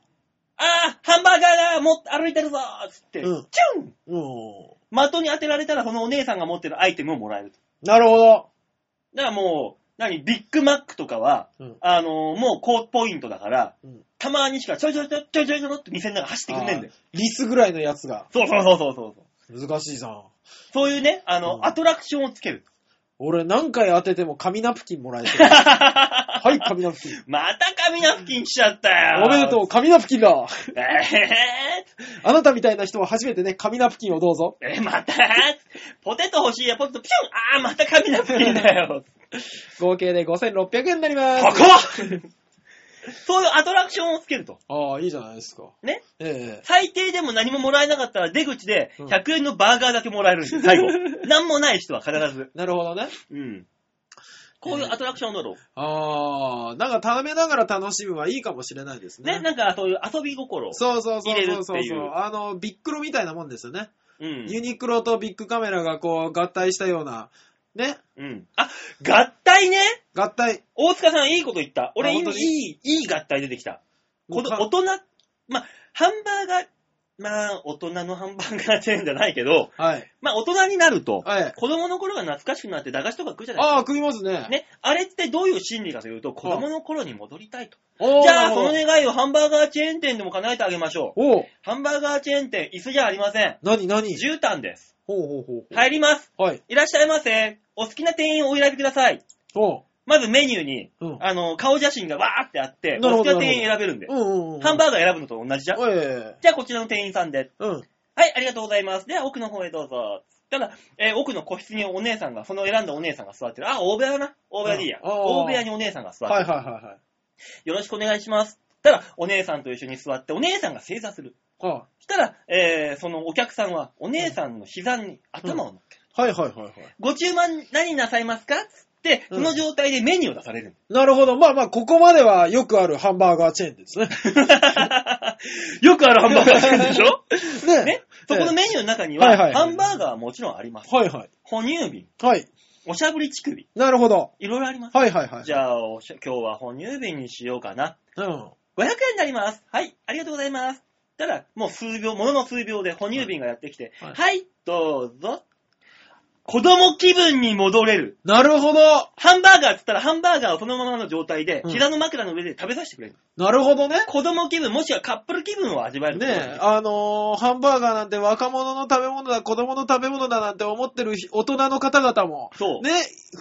あー、ハンバーガーがも歩いてるぞーっつって、うんチュンおう的に当てられたら、そのお姉さんが持ってるアイテムをもらえると。なるほど。だからもう、何、ビッグマックとかは、うんあのもう高ポイントだから、うんたまにしかちょいちょいちょいちょいちょいちょいって店の中走ってくんねんだよ。リスぐらいのやつが。そうそうそうそうそう。難しいさん。そういうね、あの、うんアトラクションをつける。俺何回当てても紙ナプキンもらえてる。はい、紙ナプキン。また紙ナプキン来ちゃったよ。おめでとう、紙ナプキンだ。えあなたみたいな人は初めてね、紙ナプキンをどうぞ。ー、え、また？ポテト欲しいや、ポテトピュンあー、また紙ナプキンだよ。合計で5600円になります。ここそういうアトラクションをつけると。ああ、いいじゃないですか。ね？ええ最低でも何ももらえなかったら出口でうん100円のバーガーだけもらえるんです、最後。何もない人は必ず。なるほどね。うん。こういうアトラクションどう？ああ、なんか食べながら楽しむはいいかもしれないですね。ね、なんかそういう遊び心。そうそうそう入れるそうそうっていうあの、ビックロみたいなもんですよね。うん。ユニクロとビッグカメラがこう合体したような、ね、うん。あ、合体ね合体。大塚さんいいこと言った。俺今いい、いい合体出てきた。このか大人、まあ、ハンバーガー、まあ、大人のハンバーガーチェーンじゃないけど、はい。まあ、大人になると、はい。子供の頃が懐かしくなって駄菓子とか食うじゃないああ、食いますね。ですか。ね。あれってどういう心理かというと、子供の頃に戻りたいと。おーじゃあ、その願いをハンバーガーチェーン店でも叶えてあげましょう。おうハンバーガーチェーン店、椅子じゃありません。何何？絨毯です。ほうほうほうほう。入ります。はい。いらっしゃいませ。お好きな店員をお選びください。おう。まずメニューに、うん。あの、顔写真がわーってあって、なるほどお好きな店員選べるんで。うんうんうん。ハンバーガー選ぶのと同じじゃん。じゃあこちらの店員さんで。はい、ありがとうございます。では奥の方へどうぞ。ただ、えー奥の個室にお姉さんが、その選んだお姉さんが座ってる。あ、大部屋だな。大部屋でいいや。ああー大部屋にお姉さんが座ってる。はいはいはいはい。よろしくお願いします。ただ、お姉さんと一緒に座って、お姉さんが正座する。あしたら、えーそのお客さんは、お姉さんの膝に頭を乗っける。はいはいはいはい。ご注文何なさいますか?つって、うんその状態でメニューを出される。なるほど。まあまあ、ここまではよくあるハンバーガーチェーンですね。よくあるハンバーガーチェーンでしょ? ねね、そこのメニューの中には、はいはいハンバーガーはもちろんあります。はいはい。哺乳瓶、はい。おしゃぶり乳首。なるほど。いろいろあります。はいはいはい。じゃあ、おしゃ今日は哺乳瓶にしようかな。うん。500円になります。はい、ありがとうございます。たら、もう数秒、ものの数秒で哺乳瓶がやってきて、はいはい、どうぞ。子供気分に戻れる。なるほど。ハンバーガーって言ったら、ハンバーガーをそのままの状態で、うん膝の枕の上で食べさせてくれる。なるほどね。子供気分、もしくはカップル気分を味わえる。ねえ、あのーハンバーガーなんて若者の食べ物だ、子供の食べ物だなんて思ってる大人の方々も、そう。ね、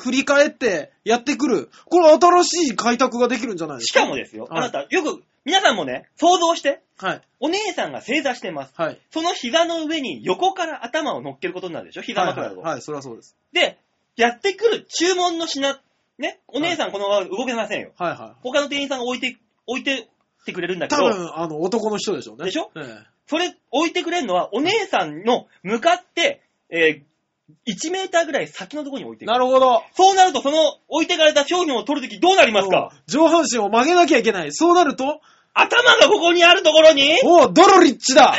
振り返ってやってくる。これ新しい開拓ができるんじゃないですか？しかもですよ、はいあなた、よく、皆さんもね、想像して、はい。お姉さんが正座してます。はい。その膝の上に横から頭を乗っけることになるでしょ？膝はい、枕を。はい。はい、それはそうです。で、やってくる注文の品、ね、お姉さんこのまま動けませんよ。はいはい。他の店員さんが置いて、置いてってくれるんだけど、多分、あの、男の人でしょうね。でしょ？ええそれ置いてくれるのは、お姉さんの向かって、えー1メーターぐらい先のところに置いてくる。なるほど。そうなると、その置いてかれた商品を取るときどうなりますか？上半身を曲げなきゃいけない。そうなると、頭がここにあるところに、おうドロリッチだ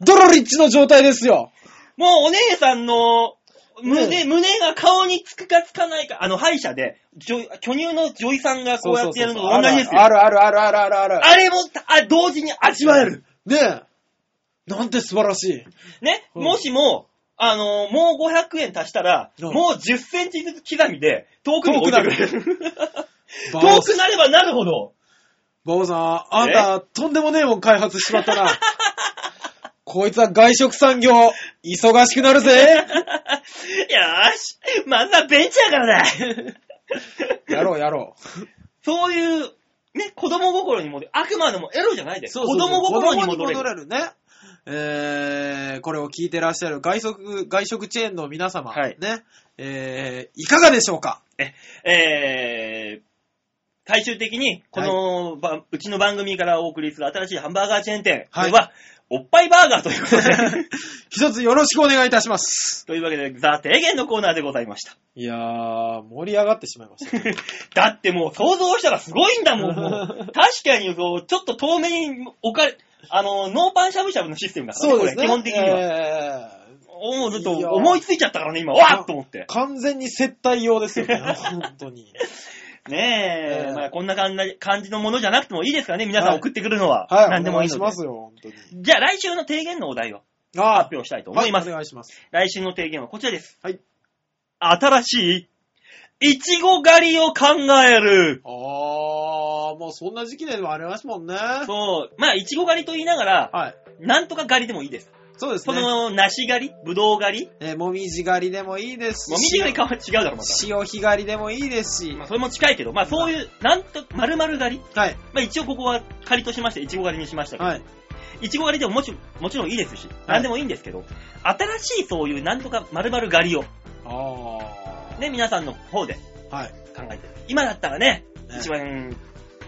ドロリッチの状態ですよもうお姉さんの胸、ね胸が顔につくかつかないか、あの歯医者で、女巨乳の女医さんがこうやってやるのと同じですよ。あるあるあるあるあるある。あれもあ同時に味わえる。ねえ。なんて素晴らしい。ね、うんもしも、あのーもう500円足したら、うんもう10センチずつ刻みで遠くに置いてくれる。バ遠くなればなるほど。バオさん、あんた、とんでもねえもん開発しちまったな。こいつは外食産業、忙しくなるぜ。よーし、まずはベンチャーからだ。やろうやろう。そういう、ね、子供心に戻る。あくまでもエロじゃないです。子供子心に供に戻れる。戻れるね。えー、これを聞いてらっしゃる外食、外食チェーンの皆様、はいね、えー、いかがでしょうか？えー、最終的に、この、ばうちの番組からお送りする新しいハンバーガーチェーン店、はいこれは、おっぱいバーガーということで、一つよろしくお願いいたします。というわけで、ザ・提言のコーナーでございました。いやー、盛り上がってしまいました。だってもう想像したらすごいんだもん、もう。確かにこう、ちょっと遠目に置かれ、あの、ノーパンしゃぶしゃぶのシステムだからね、そうですね。これ、基本的には。えもうずっといや思いついちゃったからね、今、わーっと思ってー。完全に接待用ですよね、本当に。ねえ、ええまあこんな感じ感じのものじゃなくてもいいですからね、皆さんはい送ってくるのは。はい、何でもいいので。お願いしますよ、本当に。じゃあ来週の提言のお題をあ発表したいと思います。はい、お願いします。来週の提言はこちらです。はい。新しい、いちご狩りを考える。あー、もうそんな時期でもありますもんね。そう。まあ、いちご狩りと言いながら、はい。なんとか狩りでもいいです。そそうですね。の、梨狩り？ぶどう狩り？えーもみじ狩りでもいいですし。もみじ狩りかは違うだろ、また。潮干狩りでもいいですしまあ、。それも近いけど、まあ、そういう、なんと、丸々狩り？はい。まあ、一応ここは狩りとしまして、いちご狩りにしましたけど、はい。いちご狩りでももちもちろんいいですし、なんでもいいんですけど、新しいそういうなんとか丸々狩りを、あー。ね、皆さんの方ではい。考えてる。今だったらね、ね一番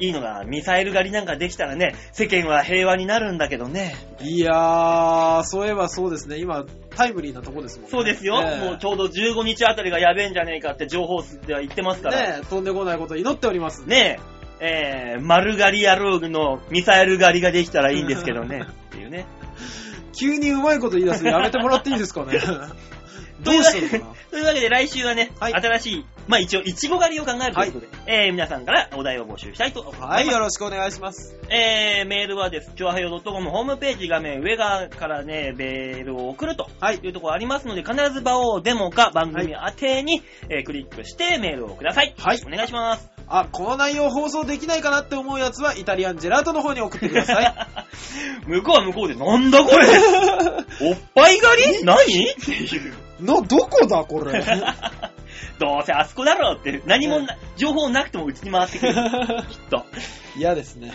いいのが、ミサイル狩りなんかできたらね、世間は平和になるんだけどね。いやー、そういえばそうですね。今、タイムリーなとこですもんね。そうですよ。ねえもうちょうど15日あたりがやべえんじゃねえかって情報では言ってますから。ねえ、飛んでこないことを祈っております。ねえ、えー、丸狩り野郎のミサイル狩りができたらいいんですけどね。っていうね。急にうまいこと言い出すのやめてもらっていいですかね。どうしたのか？な というわけで来週はね、はい新しい、まあ一応、いちご狩りを考えるということで、えー、皆さんからお題を募集したいと思います。はい、よろしくお願いします。えー、メールはです。ちょはよ .com ホームページ画面上側からね、メールを送るとはい。いうところありますので、必ず場をデモか番組宛てに、えークリックしてメールをください。はいお願いします。あ、この内容放送できないかなって思うやつは、イタリアンジェラートの方に送ってください。向こうは向こうで、なんだこれ？おっぱい狩り？何？っていう。の、どこだ、これ？どうせあそこだろうって、何もな、情報なくてもうちに回ってくる。きっと。嫌ですね。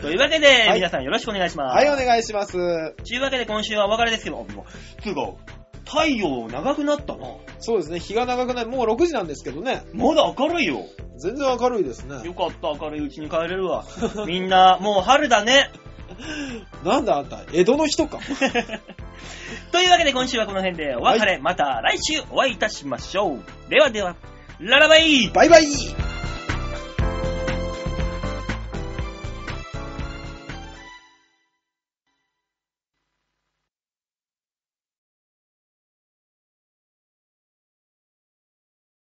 というわけで、はい皆さんよろしくお願いします。はい、お願いします。というわけで今週はお別れですけど、もう、つうか、太陽長くなったな。そうですね、日が長くない。もう6時なんですけどね。まだ明るいよ。全然明るいですね。よかった、明るいうちに帰れるわ。みんな、もう春だね。なんだあんた、江戸の人か。というわけで今週はこの辺でお別れ。また来週お会いいたしましょう。ではでは、ララバイバイバイ